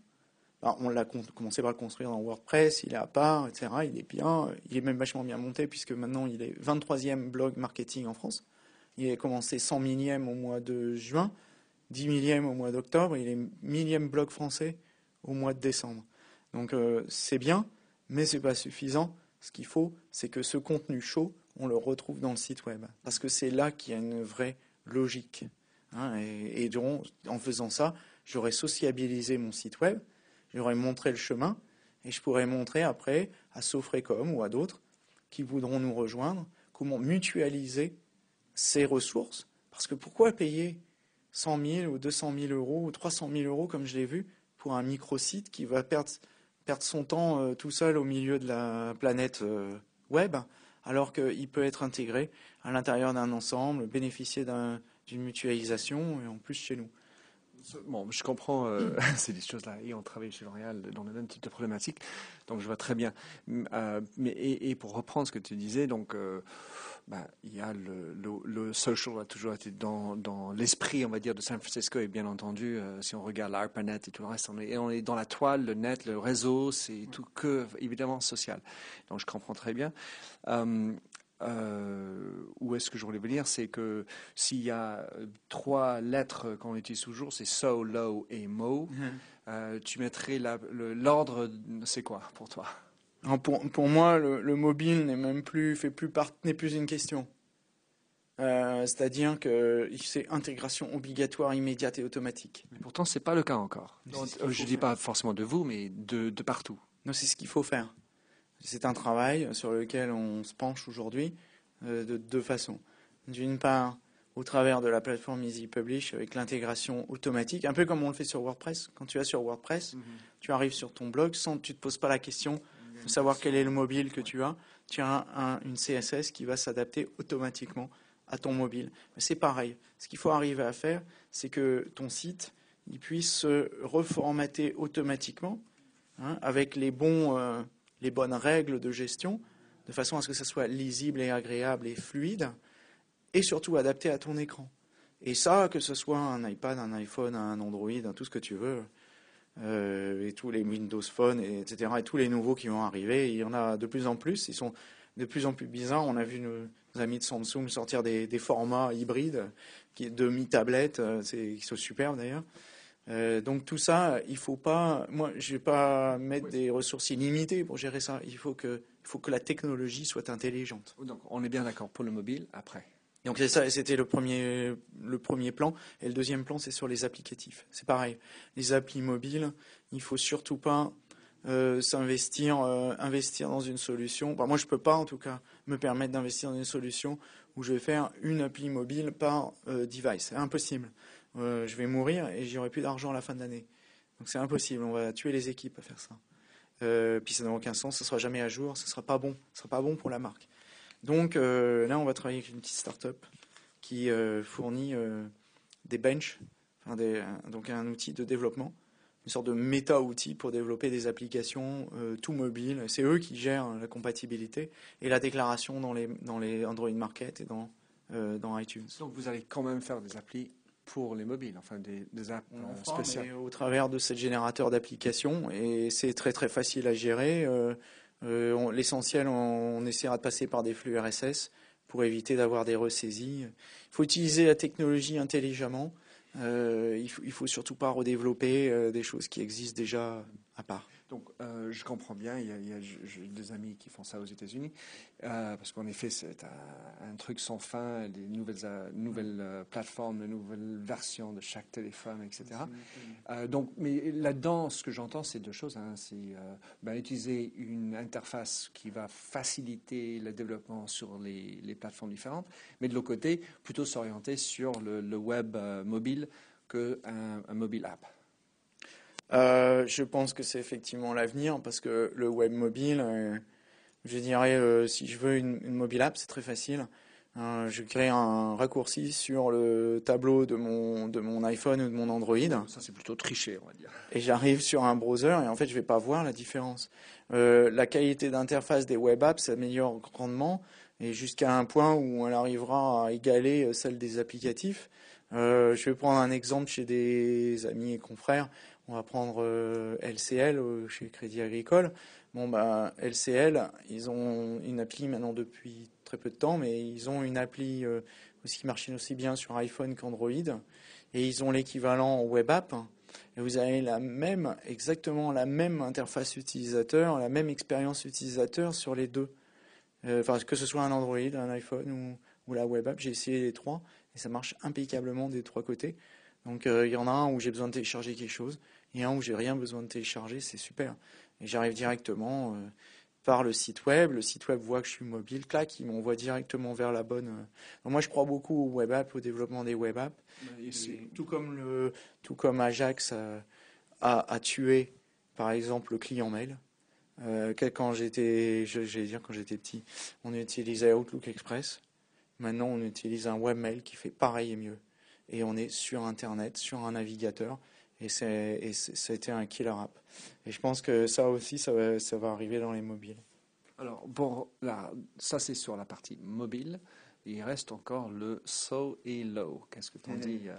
B: bah, on l'a commencé par le construire dans WordPress, il est à part, etc. Il est bien, il est même vachement bien monté puisque maintenant il est 23e blog marketing en France. Il a commencé 100 millième au mois de juin, 10 millième au mois d'octobre, il est millième blog français au mois de décembre. Donc c'est bien, mais c'est pas suffisant. Ce qu'il faut, c'est que ce contenu chaud, on le retrouve dans le site web. Parce que c'est là qu'il y a une vraie logique. Hein, et, en faisant ça, j'aurais sociabilisé mon site web, j'aurais montré le chemin, et je pourrais montrer après à Sofrecom ou à d'autres qui voudront nous rejoindre comment mutualiser ces ressources. Parce que pourquoi payer 100 000 ou 200 000 euros ou 300 000 euros, comme je l'ai vu, pour un micro-site qui va perdre, perdre son temps euh, tout seul au milieu de la planète euh, web? Alors qu'il peut être intégré à l'intérieur d'un ensemble, bénéficier d'une mutualisation, et en plus chez nous.
A: Bon, je comprends euh, ces choses-là. Et on travaille chez L'Oréal dans le même type de problématique, donc je vois très bien. Euh, mais et, pour reprendre ce que tu disais, donc euh, bah, il y a le, le, social a toujours été dans, dans l'esprit, on va dire, de San Francisco. Et bien entendu, si on regarde l'ARPANET et tout le reste, on est, on est dans la toile, le net, le réseau, c'est tout que évidemment social. Donc je comprends très bien. Euh, où est-ce que je voulais venir? C'est que s'il y a trois lettres qu'on utilise toujours, c'est so, low et mo. Mhm. Euh, tu mettrais l'ordre, c'est quoi pour toi?
B: Pour, pour, moi, le, mobile n'est même plus fait plus n'est plus une question. Euh, c'est-à-dire que c'est intégration obligatoire, immédiate et automatique.
A: Mais pourtant, c'est pas le cas encore. je ne dis pas forcément de vous, mais de, de partout.
B: Non, c'est ce qu'il faut faire. C'est un travail sur lequel on se penche aujourd'hui euh, de deux façons. D'une part, au travers de la plateforme Easy Publish avec l'intégration automatique, un peu comme on le fait sur WordPress. Quand tu vas sur WordPress, mhm. tu arrives sur ton blog sans tu te poses pas la question de savoir quel est le mobile que tu as. Tu as une CSS qui va s'adapter automatiquement à ton mobile. C'est pareil. Ce qu'il faut arriver à faire, c'est que ton site il puisse se reformater automatiquement hein, avec les bons euh, les bonnes règles de gestion, de façon à ce que ça soit lisible et agréable et fluide, et surtout adapté à ton écran. Et ça, que ce soit un iPad, un iPhone, un Android, tout ce que tu veux, euh, et tous les Windows Phone, etc., et tous les nouveaux qui vont arriver, il y en a de plus en plus, ils sont de plus en plus bizarres. On a vu nos, amis de Samsung sortir des, formats hybrides, qui, de mi-tablette, euh, qui sont superbes d'ailleurs. Euh, donc tout ça, il faut pas. Moi, je vais pas mettre des ressources illimitées pour gérer ça. Il faut que, il faut que la technologie soit intelligente.
A: Donc on est bien d'accord pour le mobile. Après.
B: Donc ça. C'était le premier, le premier plan. Et le deuxième plan, c'est sur les applicatifs. C'est pareil. Les applis mobiles, il faut surtout pas euh, s'investir, euh, investir dans une solution. moi, je peux pas, en tout cas, me permettre d'investir dans une solution où je vais faire une appli mobile par device. C'est impossible. Euh, je vais mourir et j'aurai plus d'argent à la fin de l'année. Donc c'est impossible, on va tuer les équipes à faire ça. Euh, puis ça n'a aucun sens, ça sera jamais à jour, ça sera pas bon, ça sera pas bon pour la marque. Donc euh, là, on va travailler avec une petite start-up qui fournit des benches, donc un outil de développement, une sorte de méta-outil pour développer des applications tout mobiles. C'est eux qui gèrent la compatibilité et la déclaration dans les, dans les Android Market et dans, dans iTunes.
A: Donc vous allez quand même faire des applis pour les mobiles, enfin des, des apps euh, spéciales.
B: Au travers de ce générateur d'applications, et c'est très très facile à gérer. Euh, euh, L'essentiel, on, essaiera de passer par des flux RSS pour éviter d'avoir des ressaisies. Il faut utiliser la technologie intelligemment. Euh, il ne faut, surtout pas redévelopper des choses qui existent déjà à part.
A: Donc, euh, je comprends bien. Il y a, il y a j'ai des amis qui font ça aux États-Unis, euh, parce qu'en effet, c'est un, un, truc sans fin, des nouvelles, euh, nouvelles plateformes, de nouvelles versions de chaque téléphone, etc. Donc, mais là-dedans, ce que j'entends, c'est deux choses. Hein. C'est ben, utiliser une interface qui va faciliter le développement sur les, les plateformes différentes, mais de l'autre côté, plutôt s'orienter sur le, le web mobile qu'un un mobile app.
B: Euh, je pense que c'est effectivement l'avenir parce que le web mobile, euh, je dirais, euh, si je veux une, une, mobile app, c'est très facile. Je crée un raccourci sur le tableau de mon, de mon iPhone ou de mon Android.
A: Ça, c'est plutôt triché, on va dire.
B: Et j'arrive sur un browser et en fait, je vais pas voir la différence. La qualité d'interface des web apps s'améliore grandement et jusqu'à un point où elle arrivera à égaler celle des applicatifs. Je vais prendre un exemple chez des amis et confrères. On va prendre euh, LCL euh, chez Crédit Agricole. Bon, bah, LCL, ils ont une appli maintenant depuis très peu de temps, mais ils ont une appli euh, aussi qui marche aussi bien sur iPhone qu'Android. Et ils ont l'équivalent web app. Et vous avez la même, exactement la même interface utilisateur, la même expérience utilisateur sur les deux. Euh, enfin, que ce soit un Android, un iPhone ou, la web app, j'ai essayé les trois et ça marche impeccablement des trois côtés. Donc euh, il y en a un où j'ai besoin de télécharger quelque chose et un où j'ai rien besoin de télécharger, c'est super. Et j'arrive directement euh, par le site web, le site web voit que je suis mobile, clac, il m'envoie directement vers la bonne. Euh... Donc moi je crois beaucoup au web app, au développement des web apps. Et tout comme le, tout comme Ajax a, a, a tué par exemple le client mail. Euh, quand j'étais, j'allais dire quand j'étais petit, on utilisait Outlook Express. Maintenant, on utilise un webmail qui fait pareil et mieux et on est sur Internet, sur un navigateur, et, été un killer app. Et je pense que ça aussi, ça va, ça va arriver dans les mobiles.
A: Alors, bon, là, ça c'est sur la partie mobile. Il reste encore le so et low. Qu'est-ce que tu en dis euh?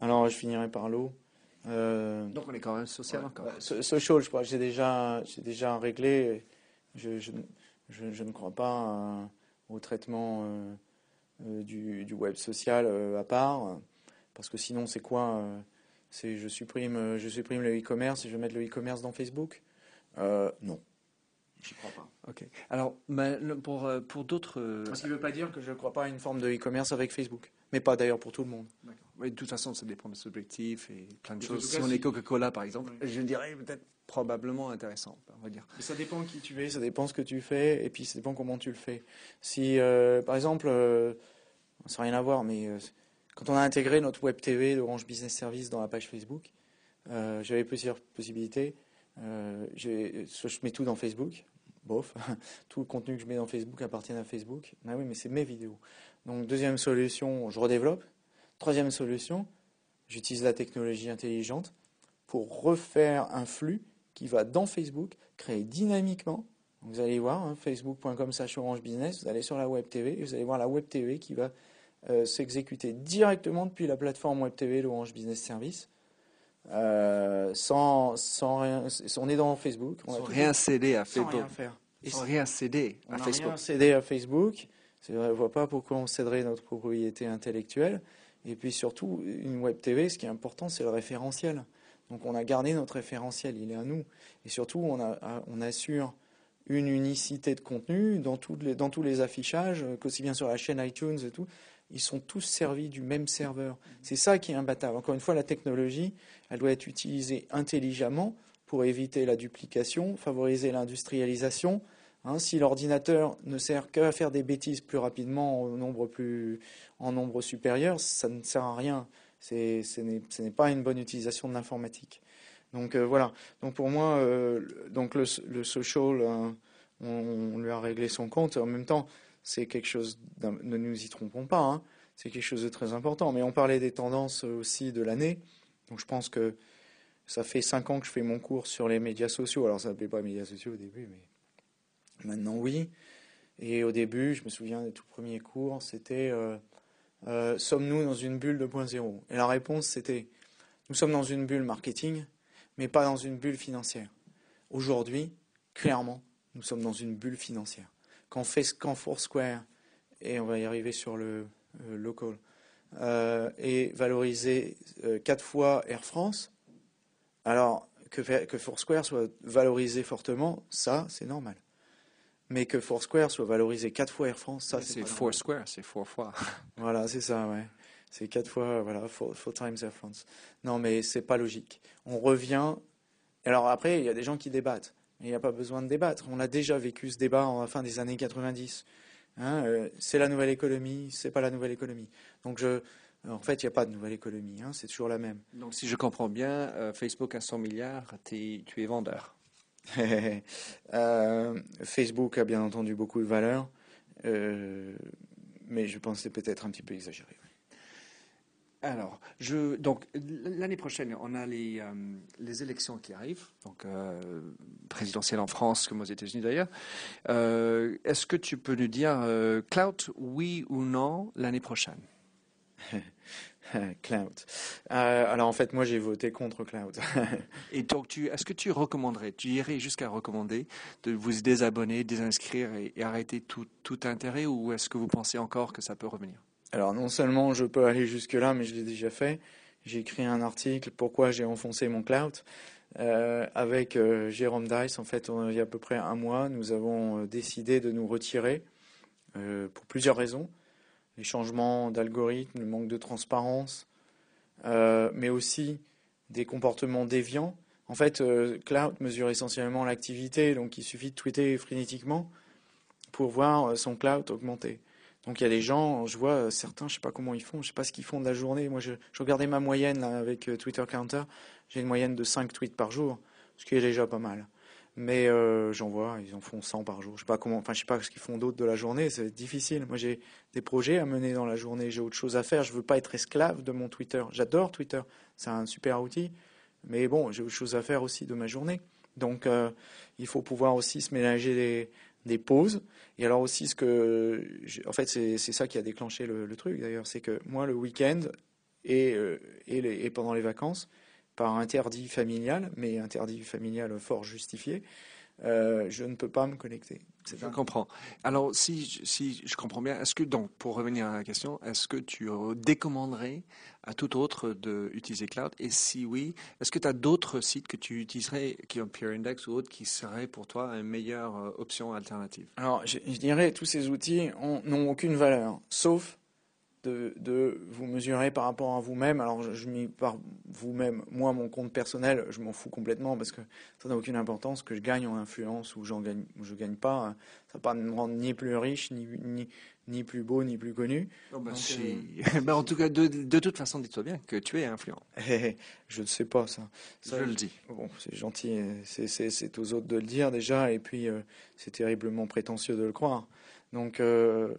B: Alors, je finirai par low.
A: Euh, Donc, on est quand même social ouais, encore.
B: So, social, je crois j'ai déjà, j'ai déjà réglé. Je, je, je, je, ne crois pas euh, au traitement euh, euh, du, du, web social euh, à part, parce que sinon c'est quoi euh, C'est je supprime, je supprime le e-commerce et je vais mettre le e-commerce dans Facebook Non. J'y crois pas.
A: Ok. Alors, pour, pour d'autres.
B: Ce qui ne veut pas dire que je ne crois pas à une forme de e-commerce avec Facebook. Mais pas d'ailleurs pour tout le monde.
A: Oui, de toute façon, ça dépend des objectifs et plein de, choses. Si on est Coca-Cola, par exemple, oui. je dirais peut-être probablement intéressant, on va dire.
B: Mais ça dépend qui tu es, ça dépend ce que tu fais, et puis ça dépend comment tu le fais. Si, euh, par exemple, euh, ça n'a rien à voir, mais euh, quand on a intégré notre web TV d'Orange Business Service dans la page Facebook, euh, j'avais plusieurs possibilités. Euh, soit je mets tout dans Facebook, bof, tout le contenu que je mets dans Facebook appartient à Facebook. Ah oui, mais c'est mes vidéos. Donc deuxième solution, je redéveloppe. Troisième solution, j'utilise la technologie intelligente pour refaire un flux qui va dans Facebook, créer dynamiquement. Vous allez voir, hein, facebook.com slash orange business, vous allez sur la web TV et vous allez voir la web TV qui va euh, s'exécuter directement depuis la plateforme web TV d'Orange Business Service. Euh, sans, sans rien, on est dans Facebook.
A: On sans rien céder à Facebook.
B: Sans rien faire.
A: Et sans rien céder à
B: on
A: Facebook.
B: Rien céder à Facebook. Vrai, je ne vois pas pourquoi on céderait notre propriété intellectuelle. Et puis surtout, une web TV, ce qui est important, c'est le référentiel. Donc on a gardé notre référentiel, il est à nous. Et surtout, on, a, on assure une unicité de contenu dans, tous les affichages, qu'aussi bien sur la chaîne iTunes et tout. Ils sont tous servis du même serveur. C'est ça qui est imbattable. Encore une fois, la technologie, elle doit être utilisée intelligemment pour éviter la duplication, favoriser l'industrialisation. Hein, si l'ordinateur ne sert qu'à faire des bêtises plus rapidement en nombre, plus, en nombre supérieur, ça ne sert à rien. Ce n'est pas une bonne utilisation de l'informatique. Donc euh, voilà. Donc pour moi, euh, donc le, social, euh, on, lui a réglé son compte. En même temps, c'est quelque chose. Ne nous y trompons pas. Hein, c'est quelque chose de très important. Mais on parlait des tendances aussi de l'année. Donc je pense que ça fait cinq ans que je fais mon cours sur les médias sociaux. Alors ça s'appelait pas médias sociaux au début, mais maintenant oui. Et au début, je me souviens des tout premiers cours, c'était sommes-nous dans une bulle 2.0 Et la réponse c'était nous sommes dans une bulle marketing, mais pas dans une bulle financière. Aujourd'hui, clairement, nous sommes dans une bulle financière. Quand, fait, quand Foursquare, et on va y arriver sur le euh, local, euh, est valorisé euh, quatre fois Air France, alors que, que Foursquare soit valorisé fortement, ça, c'est normal. Mais que Foursquare soit valorisé quatre fois Air France, ça, c'est
A: C'est Foursquare, c'est four fois.
B: Voilà, c'est ça, ouais. C'est quatre fois, voilà, four, four times Air France. Non, mais c'est pas logique. On revient. Alors après, il y a des gens qui débattent. Il n'y a pas besoin de débattre. On a déjà vécu ce débat en la fin des années 90. Hein, euh, c'est la nouvelle économie, c'est pas la nouvelle économie. Donc je, en fait, il n'y a pas de nouvelle économie. Hein, c'est toujours la même.
A: Donc, si je comprends bien, euh, Facebook à 100 milliards, tu es vendeur.
B: Euh, Facebook a bien entendu beaucoup de valeur, mais je pense que c'est peut-être un petit peu exagéré.
A: Alors, je, donc l'année prochaine, on a les, euh, les élections qui arrivent, donc euh, présidentielles en France comme aux États-Unis d'ailleurs. Euh, Est-ce que tu peux nous dire euh, cloud, oui ou non, l'année prochaine?
B: Cloud. Euh, alors en fait, moi j'ai voté contre Cloud.
A: Et donc, est-ce que tu recommanderais, tu irais jusqu'à recommander de vous désabonner, désinscrire et, et arrêter tout, tout intérêt, ou est-ce que vous pensez encore que ça peut revenir?
B: Alors non seulement je peux aller jusque-là, mais je l'ai déjà fait. J'ai écrit un article pourquoi j'ai enfoncé mon cloud euh, avec euh, Jérôme Dice. En fait, il y a à peu près un mois, nous avons euh, décidé de nous retirer pour plusieurs raisons. Les changements d'algorithme, le manque de transparence, mais aussi des comportements déviants. En fait, Cloud mesure essentiellement l'activité, donc il suffit de tweeter frénétiquement pour voir son cloud augmenter. Donc il y a des gens, je vois euh, certains, je sais pas comment ils font, je sais pas ce qu'ils font de la journée. Moi, je, regardais ma moyenne là, avec euh, Twitter Counter. J'ai une moyenne de 5 tweets par jour, ce qui est déjà pas mal. Mais euh, j'en vois, ils en font 100 par jour. Je sais pas comment, enfin je sais pas ce qu'ils font d'autre de la journée. C'est difficile. Moi, j'ai des projets à mener dans la journée. J'ai autre chose à faire. Je veux pas être esclave de mon Twitter. J'adore Twitter. C'est un super outil. Mais bon, j'ai autre chose à faire aussi de ma journée. Donc, il faut pouvoir aussi se ménager des, des pauses. Et alors aussi, ce que, en fait, c'est ça qui a déclenché le, truc d'ailleurs, c'est que moi, le week-end et, euh, et pendant les vacances, par interdit familial, mais interdit familial fort justifié, euh, je ne peux pas me connecter.
A: Je comprends. Alors, si, je- si je comprends bien, est-ce que, donc, pour revenir à la question, est-ce que tu décommanderais à tout autre d'utiliser Cloud? Et si oui, est-ce que tu as d'autres sites que tu utiliserais, qui ont Pure Index ou autres, qui seraient pour toi une meilleure euh, option alternative?
B: Alors, je, je dirais, tous ces outils ont- n'ont aucune valeur, sauf de, de vous mesurer par rapport à vous-même. Alors, je, je mis par vous-même, moi, mon compte personnel, je m'en fous complètement parce que ça n'a aucune importance que je gagne en influence ou j'en gagne, ou je gagne pas. Ça va pas me rendre ni plus riche, ni, ni, ni plus beau, ni plus connu. Donc, euh,
A: Ben, en tout cas, de, de toute façon, dis-toi bien que tu es influent.
B: je ne sais pas ça. Ça,
A: je le dis.
B: Bon, c'est gentil, euh, c'est- aux autres de le dire déjà, et puis euh, c'est terriblement prétentieux de le croire. Donc, euh,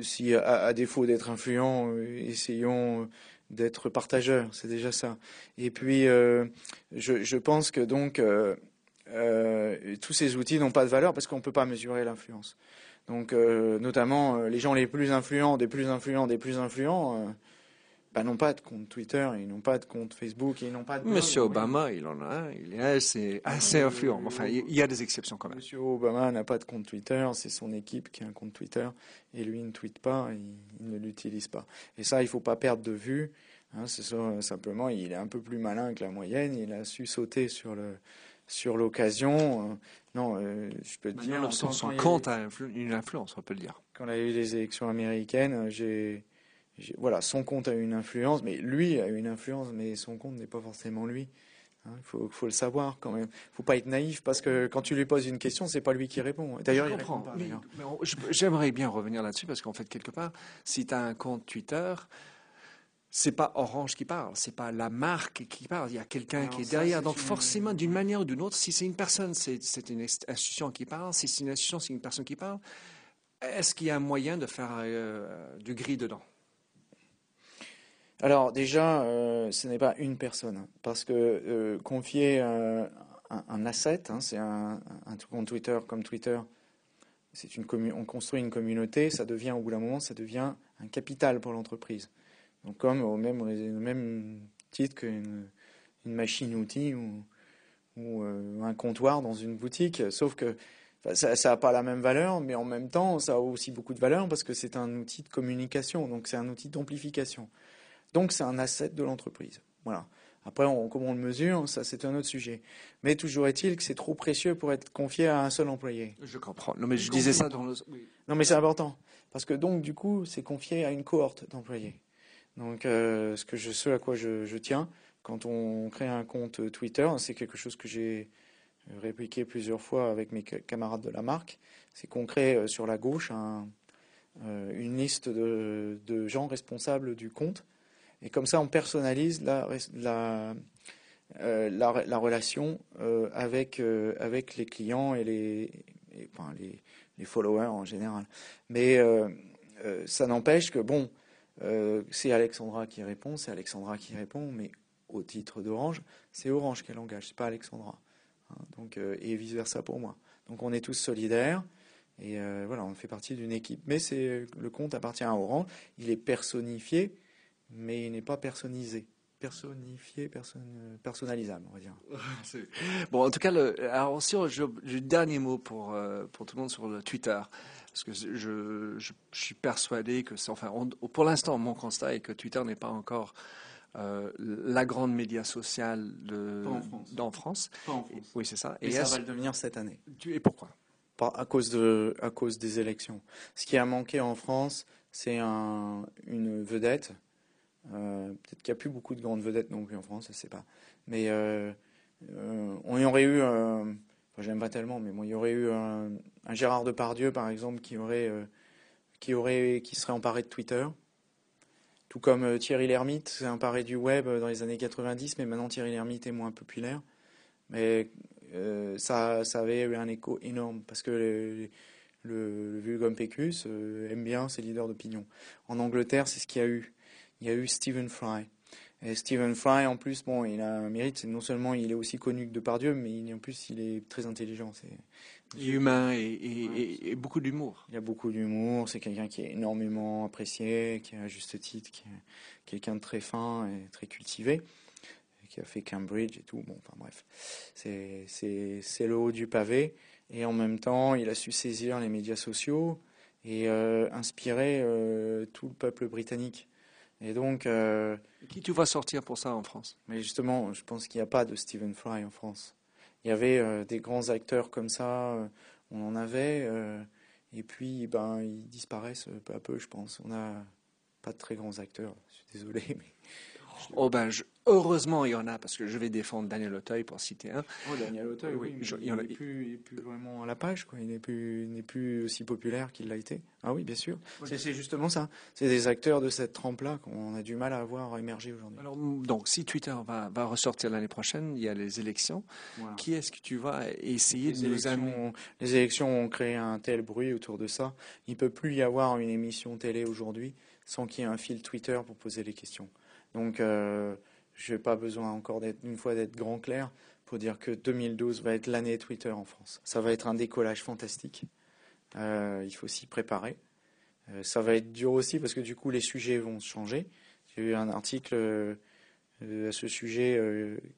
B: si à, défaut d'être influent, euh, essayons d'être partageurs, c'est déjà ça. Et puis, euh, je, pense que donc euh, euh, tous ces outils n'ont pas de valeur parce qu'on ne peut pas mesurer l'influence. Donc, euh, notamment, euh, les gens les plus influents, des plus influents, des plus influents. Euh, bah, n'ont pas de compte Twitter, ils n'ont pas de compte Facebook, ils n'ont pas de blog.
A: Monsieur Obama, il en a un, il est assez, assez influent. Enfin, il y a des exceptions quand même.
B: Monsieur Obama n'a pas de compte Twitter, c'est son équipe qui a un compte Twitter et lui ne tweete pas, il, il ne l'utilise pas. Et ça, il faut pas perdre de vue. Hein, c'est simplement, il est un peu plus malin que la moyenne. Il a su sauter sur le sur l'occasion. Euh, non, euh, je peux te dire.
A: Maintenant,
B: en
A: son, son compte a une influence, on peut le dire.
B: quand il y a eu les élections américaines, j'ai- voilà, son compte a une influence, mais lui a une influence, mais son compte n'est pas forcément lui. Hein, Il faut, faut le savoir quand même. faut pas être naïf parce que quand tu lui poses une question, c'est pas lui qui répond. D'ailleurs, il répond pas.
A: J'aimerais bien revenir là-dessus parce qu'en fait, quelque part, si tu as un compte Twitter, c'est pas Orange qui parle, c'est pas la marque qui parle, il y a quelqu'un qui est
B: ça,
A: derrière. Donc
B: une-
A: forcément, d'une manière ou d'une autre, si c'est une personne, c'est une institution qui parle. Si c'est une institution, c'est une personne qui parle. Est-ce qu'il y a un moyen de faire euh, du gris dedans?
B: Alors déjà, euh, ce n'est pas une personne, hein, parce que euh, confier euh, un, asset, hein, c'est un, compte Twitter comme Twitter, c'est on construit une communauté, ça devient au bout d'un moment, ça devient un capital pour l'entreprise. Donc comme au même, au même titre qu'une une machine-outil ou, ou un comptoir dans une boutique, sauf que ça n'a pas la même valeur, mais en même temps, ça a aussi beaucoup de valeur parce que c'est un outil de communication, donc c'est un outil d'amplification. Donc c'est un asset de l'entreprise. Voilà. Après, on, comment on le mesure, ça c'est un autre sujet. Mais toujours est-il que c'est trop précieux pour être confié à un seul employé.
A: Je comprends. Non, mais je disais ça dans le.
B: Non, mais c'est important. Parce que donc, du coup, c'est confié à une cohorte d'employés. Donc, euh, ce, que je, ce à quoi je, tiens, quand on crée un compte Twitter, c'est quelque chose que j'ai répliqué plusieurs fois avec mes camarades de la marque, c'est qu'on crée euh, sur la gauche un, euh, une liste de, de, gens responsables du compte. Et comme ça, on personnalise la, la, la, la relation avec, avec les clients et les, enfin, les, les followers en général. Mais ça n'empêche que, bon, euh, c'est Alexandra qui répond, c'est Alexandra qui répond, mais au titre d'Orange, c'est Orange qui engage, c'est pas Alexandra. Hein, donc, euh, et vice versa pour moi. Donc on est tous solidaires et euh, voilà, on fait partie d'une équipe. Mais le compte appartient à Orange, il est personnifié, mais il n'est pas personnisé personnifié, person, personnalisable, on va dire.
A: bon, en tout cas, le, alors sur le dernier mot pour, pour tout le monde sur le Twitter. Parce que je, je, suis persuadé que, enfin, pour l'instant, mon constat est que Twitter n'est pas encore euh, la grande média sociale de,
B: en France.
A: En France.
B: Pas en France.
A: oui, c'est ça.
B: Et, ça va le devenir cette année.
A: Et pourquoi?
B: À cause, de, à cause des élections. Ce qui a manqué en France, c'est un, une vedette. Euh, peut-être qu'il n'y a plus beaucoup de grandes vedettes non plus en France, je ne sais pas. Mais euh, on y aurait eu j'aime pas tellement, mais bon, il y aurait eu un, Gérard Depardieu, par exemple, qui aurait, euh, qui aurait, qui serait emparé de Twitter. Tout comme euh, Thierry Lhermitte s'est emparé du web dans les années 90, mais maintenant Thierry Lhermitte est moins populaire. Mais euh, ça, avait eu un écho énorme parce que le, Vulgum Pecus aime bien ses leaders d'opinion. En Angleterre, c'est ce qu'il y a eu. Il y a eu Stephen Fry. Et Stephen Fry, en plus, bon, il a un mérite, c'est non seulement il est aussi connu que Depardieu, mais en plus il est très intelligent. C'est
A: humain et, beaucoup d'humour.
B: Il a beaucoup d'humour, c'est quelqu'un qui est énormément apprécié, qui est à juste titre, qui est quelqu'un de très fin et très cultivé, qui a fait Cambridge et tout. Bon, enfin bref, c'est le haut du pavé. Et en même temps, il a su saisir les médias sociaux et euh, inspirer euh, tout le peuple britannique. Et donc. Euh,
A: Qui tu vas sortir pour ça en France?
B: Mais justement, je pense qu'il n'y a pas de Stephen Fry en France. Il y avait euh, des grands acteurs comme ça, euh, on en avait, et puis ben, ils disparaissent peu à peu, je pense. On n'a pas de très grands acteurs, je suis désolé, mais.
A: Oh ben, heureusement il y en a, parce que je vais défendre Daniel Auteuil pour citer un.
B: Oh, Daniel Auteuil, oui. il n'est plus, vraiment à la page, quoi. Il n'est plus, plus aussi populaire qu'il l'a été. Ah oui, bien sûr. C'est justement ça. C'est des acteurs de cette trempe-là qu'on a du mal à voir émerger aujourd'hui.
A: Alors, donc, si Twitter va, va ressortir l'année prochaine, il y a les élections. Qui est-ce que tu vas essayer
B: les de
A: nous
B: amener? Les élections ont créé un tel bruit autour de ça. Il ne peut plus y avoir une émission télé aujourd'hui sans qu'il y ait un fil Twitter pour poser les questions. Donc, euh, je n'ai pas besoin encore une fois d'être grand clair pour dire que 2012 va être l'année Twitter en France. Ça va être un décollage fantastique. Euh, il faut s'y préparer. Euh, ça va être dur aussi parce que du coup les sujets vont changer. J'ai eu un article à ce sujet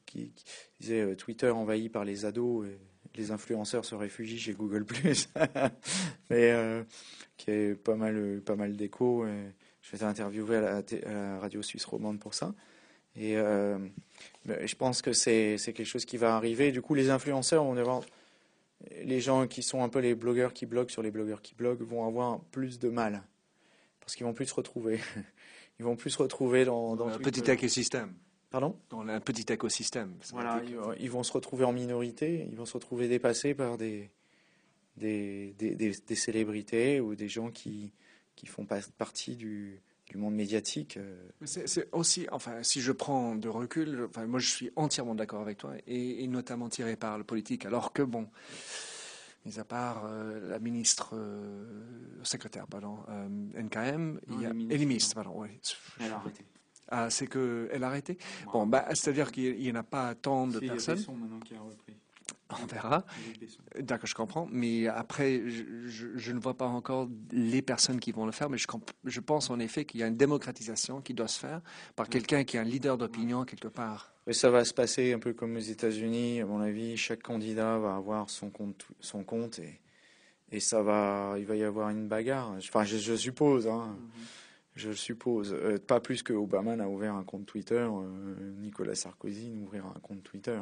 B: qui, disait Twitter envahi par les ados les influenceurs se réfugient chez Google mais qui est pas mal pas mal d'écho. Je vais interviewer à la, radio suisse romande pour ça. Et euh, je pense que c'est quelque chose qui va arriver. Du coup, les influenceurs vont avoir. Les gens qui sont un peu les blogueurs qui bloguent sur les blogueurs qui bloguent vont avoir plus de mal. Parce qu'ils vont plus se retrouver. Ils vont plus se retrouver dans,
A: dans, un petit écosystème.
B: Pardon?
A: Dans un petit écosystème.
B: Voilà, ils, vont se retrouver en minorité, ils vont se retrouver dépassés par des, des, des, des célébrités ou des gens qui, qui font partie du, du monde médiatique. Euh.
A: C'est aussi, enfin, si je prends de recul, enfin, moi je suis entièrement d'accord avec toi, et, notamment tiré par le politique, alors que bon, mis à part euh, la ministre, euh, secrétaire, pardon, NKM, il y a, et les ministres, pardon, oui.
B: Elle a arrêté.
A: Ah, c'est qu'elle a arrêté? Bon, bah, c'est-à-dire qu'il n'y en a pas tant de personnes.
B: Il y a maintenant qui a repris.
A: On verra. D'accord, je comprends. Mais après, je, ne vois pas encore les personnes qui vont le faire. Mais je, je pense en effet qu'il y a une démocratisation qui doit se faire par quelqu'un qui est un leader d'opinion quelque part.
B: Mais ça va se passer un peu comme aux États-Unis. À mon avis, chaque candidat va avoir son compte, son compte et, et ça va, il va y avoir une bagarre. Enfin, je, suppose. Hein. je suppose. Euh, pas plus que Obama n'a ouvert un compte Twitter, euh, Nicolas Sarkozy n'ouvrira un compte Twitter.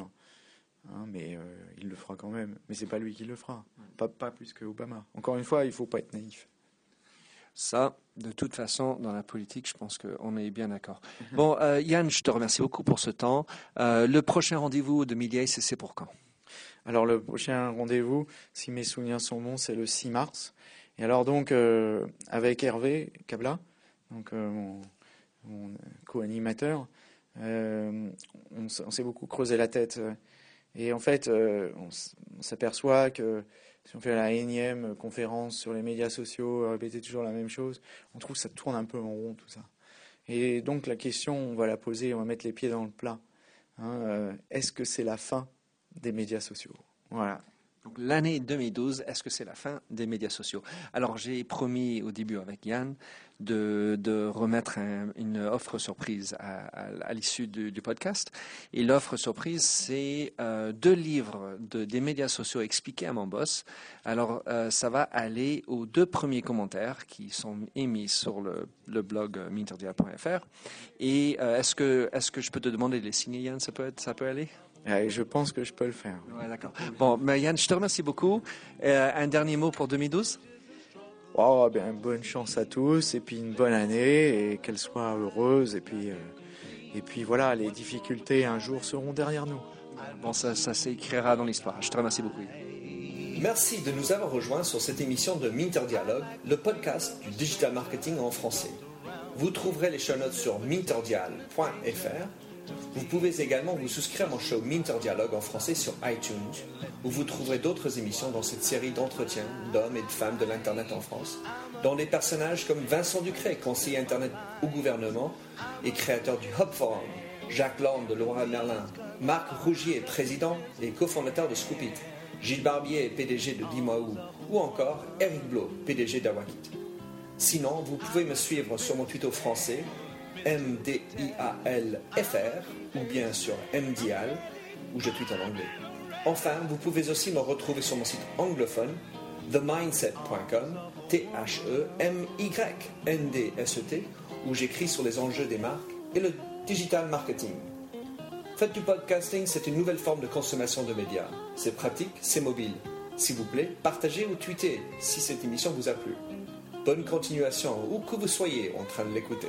B: Hein, mais euh, il le fera quand même. Mais c'est pas lui qui le fera. Pas, pas plus que Obama. Encore une fois, il faut pas être naïf.
A: Ça, de toute façon, dans la politique, je pense qu'on est bien d'accord. Bon, Yann, je te remercie beaucoup pour ce temps. le prochain rendez-vous de Milliers, c'est pour quand?
B: Alors, le prochain rendez-vous, si mes souvenirs sont bons, c'est le 6 mars. Et alors, donc, avec Hervé Kabla, donc euh, mon, co-animateur, euh, on, s'est beaucoup creusé la tête. Et en fait, euh, on, s'aperçoit que si on fait la énième conférence sur les médias sociaux, répéter toujours la même chose, on trouve que ça tourne un peu en rond tout ça. Et donc la question, on va la poser, on va mettre les pieds dans le plat. Hein, est-ce que c'est la fin des médias sociaux? Voilà.
A: Donc l'année 2012, est-ce que c'est la fin des médias sociaux? Alors j'ai promis au début avec Yann de, remettre une offre surprise à, l'issue du, podcast. Et l'offre surprise, c'est euh, deux livres de, des médias sociaux expliqués à mon boss. Alors euh, ça va aller aux deux premiers commentaires qui sont émis sur le, le blog minterdia.fr. Et euh, est-ce que, que je peux te demander de les signer, Yann? Ça peut, être, ça peut aller?
B: Je pense que je peux le faire.
A: Ouais, d'accord. Bon, Yann, je te remercie beaucoup. Euh, un dernier mot pour 2012
B: oh, bien, Bonne chance à tous et puis une bonne année et qu'elle soit heureuse. Et puis, euh, et puis voilà, les difficultés un jour seront derrière nous.
A: Bon, ça, ça s'écrira dans l'histoire. Je te remercie beaucoup.
C: Merci de nous avoir rejoints sur cette émission de Minter Dialogue, le podcast du digital marketing en français. Vous trouverez les show notes sur minterdial.fr vous pouvez également vous souscrire à mon show Minter Dialogue en français sur iTunes, où vous trouverez d'autres émissions dans cette série d'entretiens d'hommes et de femmes de l'Internet en France, dont des personnages comme Vincent Ducret, conseiller Internet au gouvernement et créateur du Hub Forum, Jacques Lorne de Laura Merlin, Marc Rougier, président et cofondateur de Scoopit, Gilles Barbier, PDG de Dimaou, ou encore Eric Blo, PDG d'Awakit. Sinon, vous pouvez me suivre sur mon Twitter français M-D-I-A-L-F-R ou bien sur MDIAL où je tweete en anglais. Enfin, vous pouvez aussi me retrouver sur mon site anglophone themindset.com T-H-E-M-Y-N-D-S-E-T où j'écris sur les enjeux des marques et le digital marketing. Faites du podcasting, c'est une nouvelle forme de consommation de médias. C'est pratique, c'est mobile. S'il vous plaît, partagez ou tweetez si cette émission vous a plu. Bonne continuation, où que vous soyez en train de l'écouter.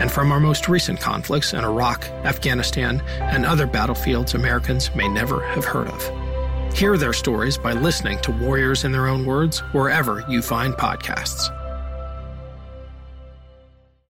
D: and from our most recent conflicts in Iraq, Afghanistan, and other battlefields Americans may never have heard of. Hear their stories by listening to Warriors in Their Own Words wherever you find podcasts.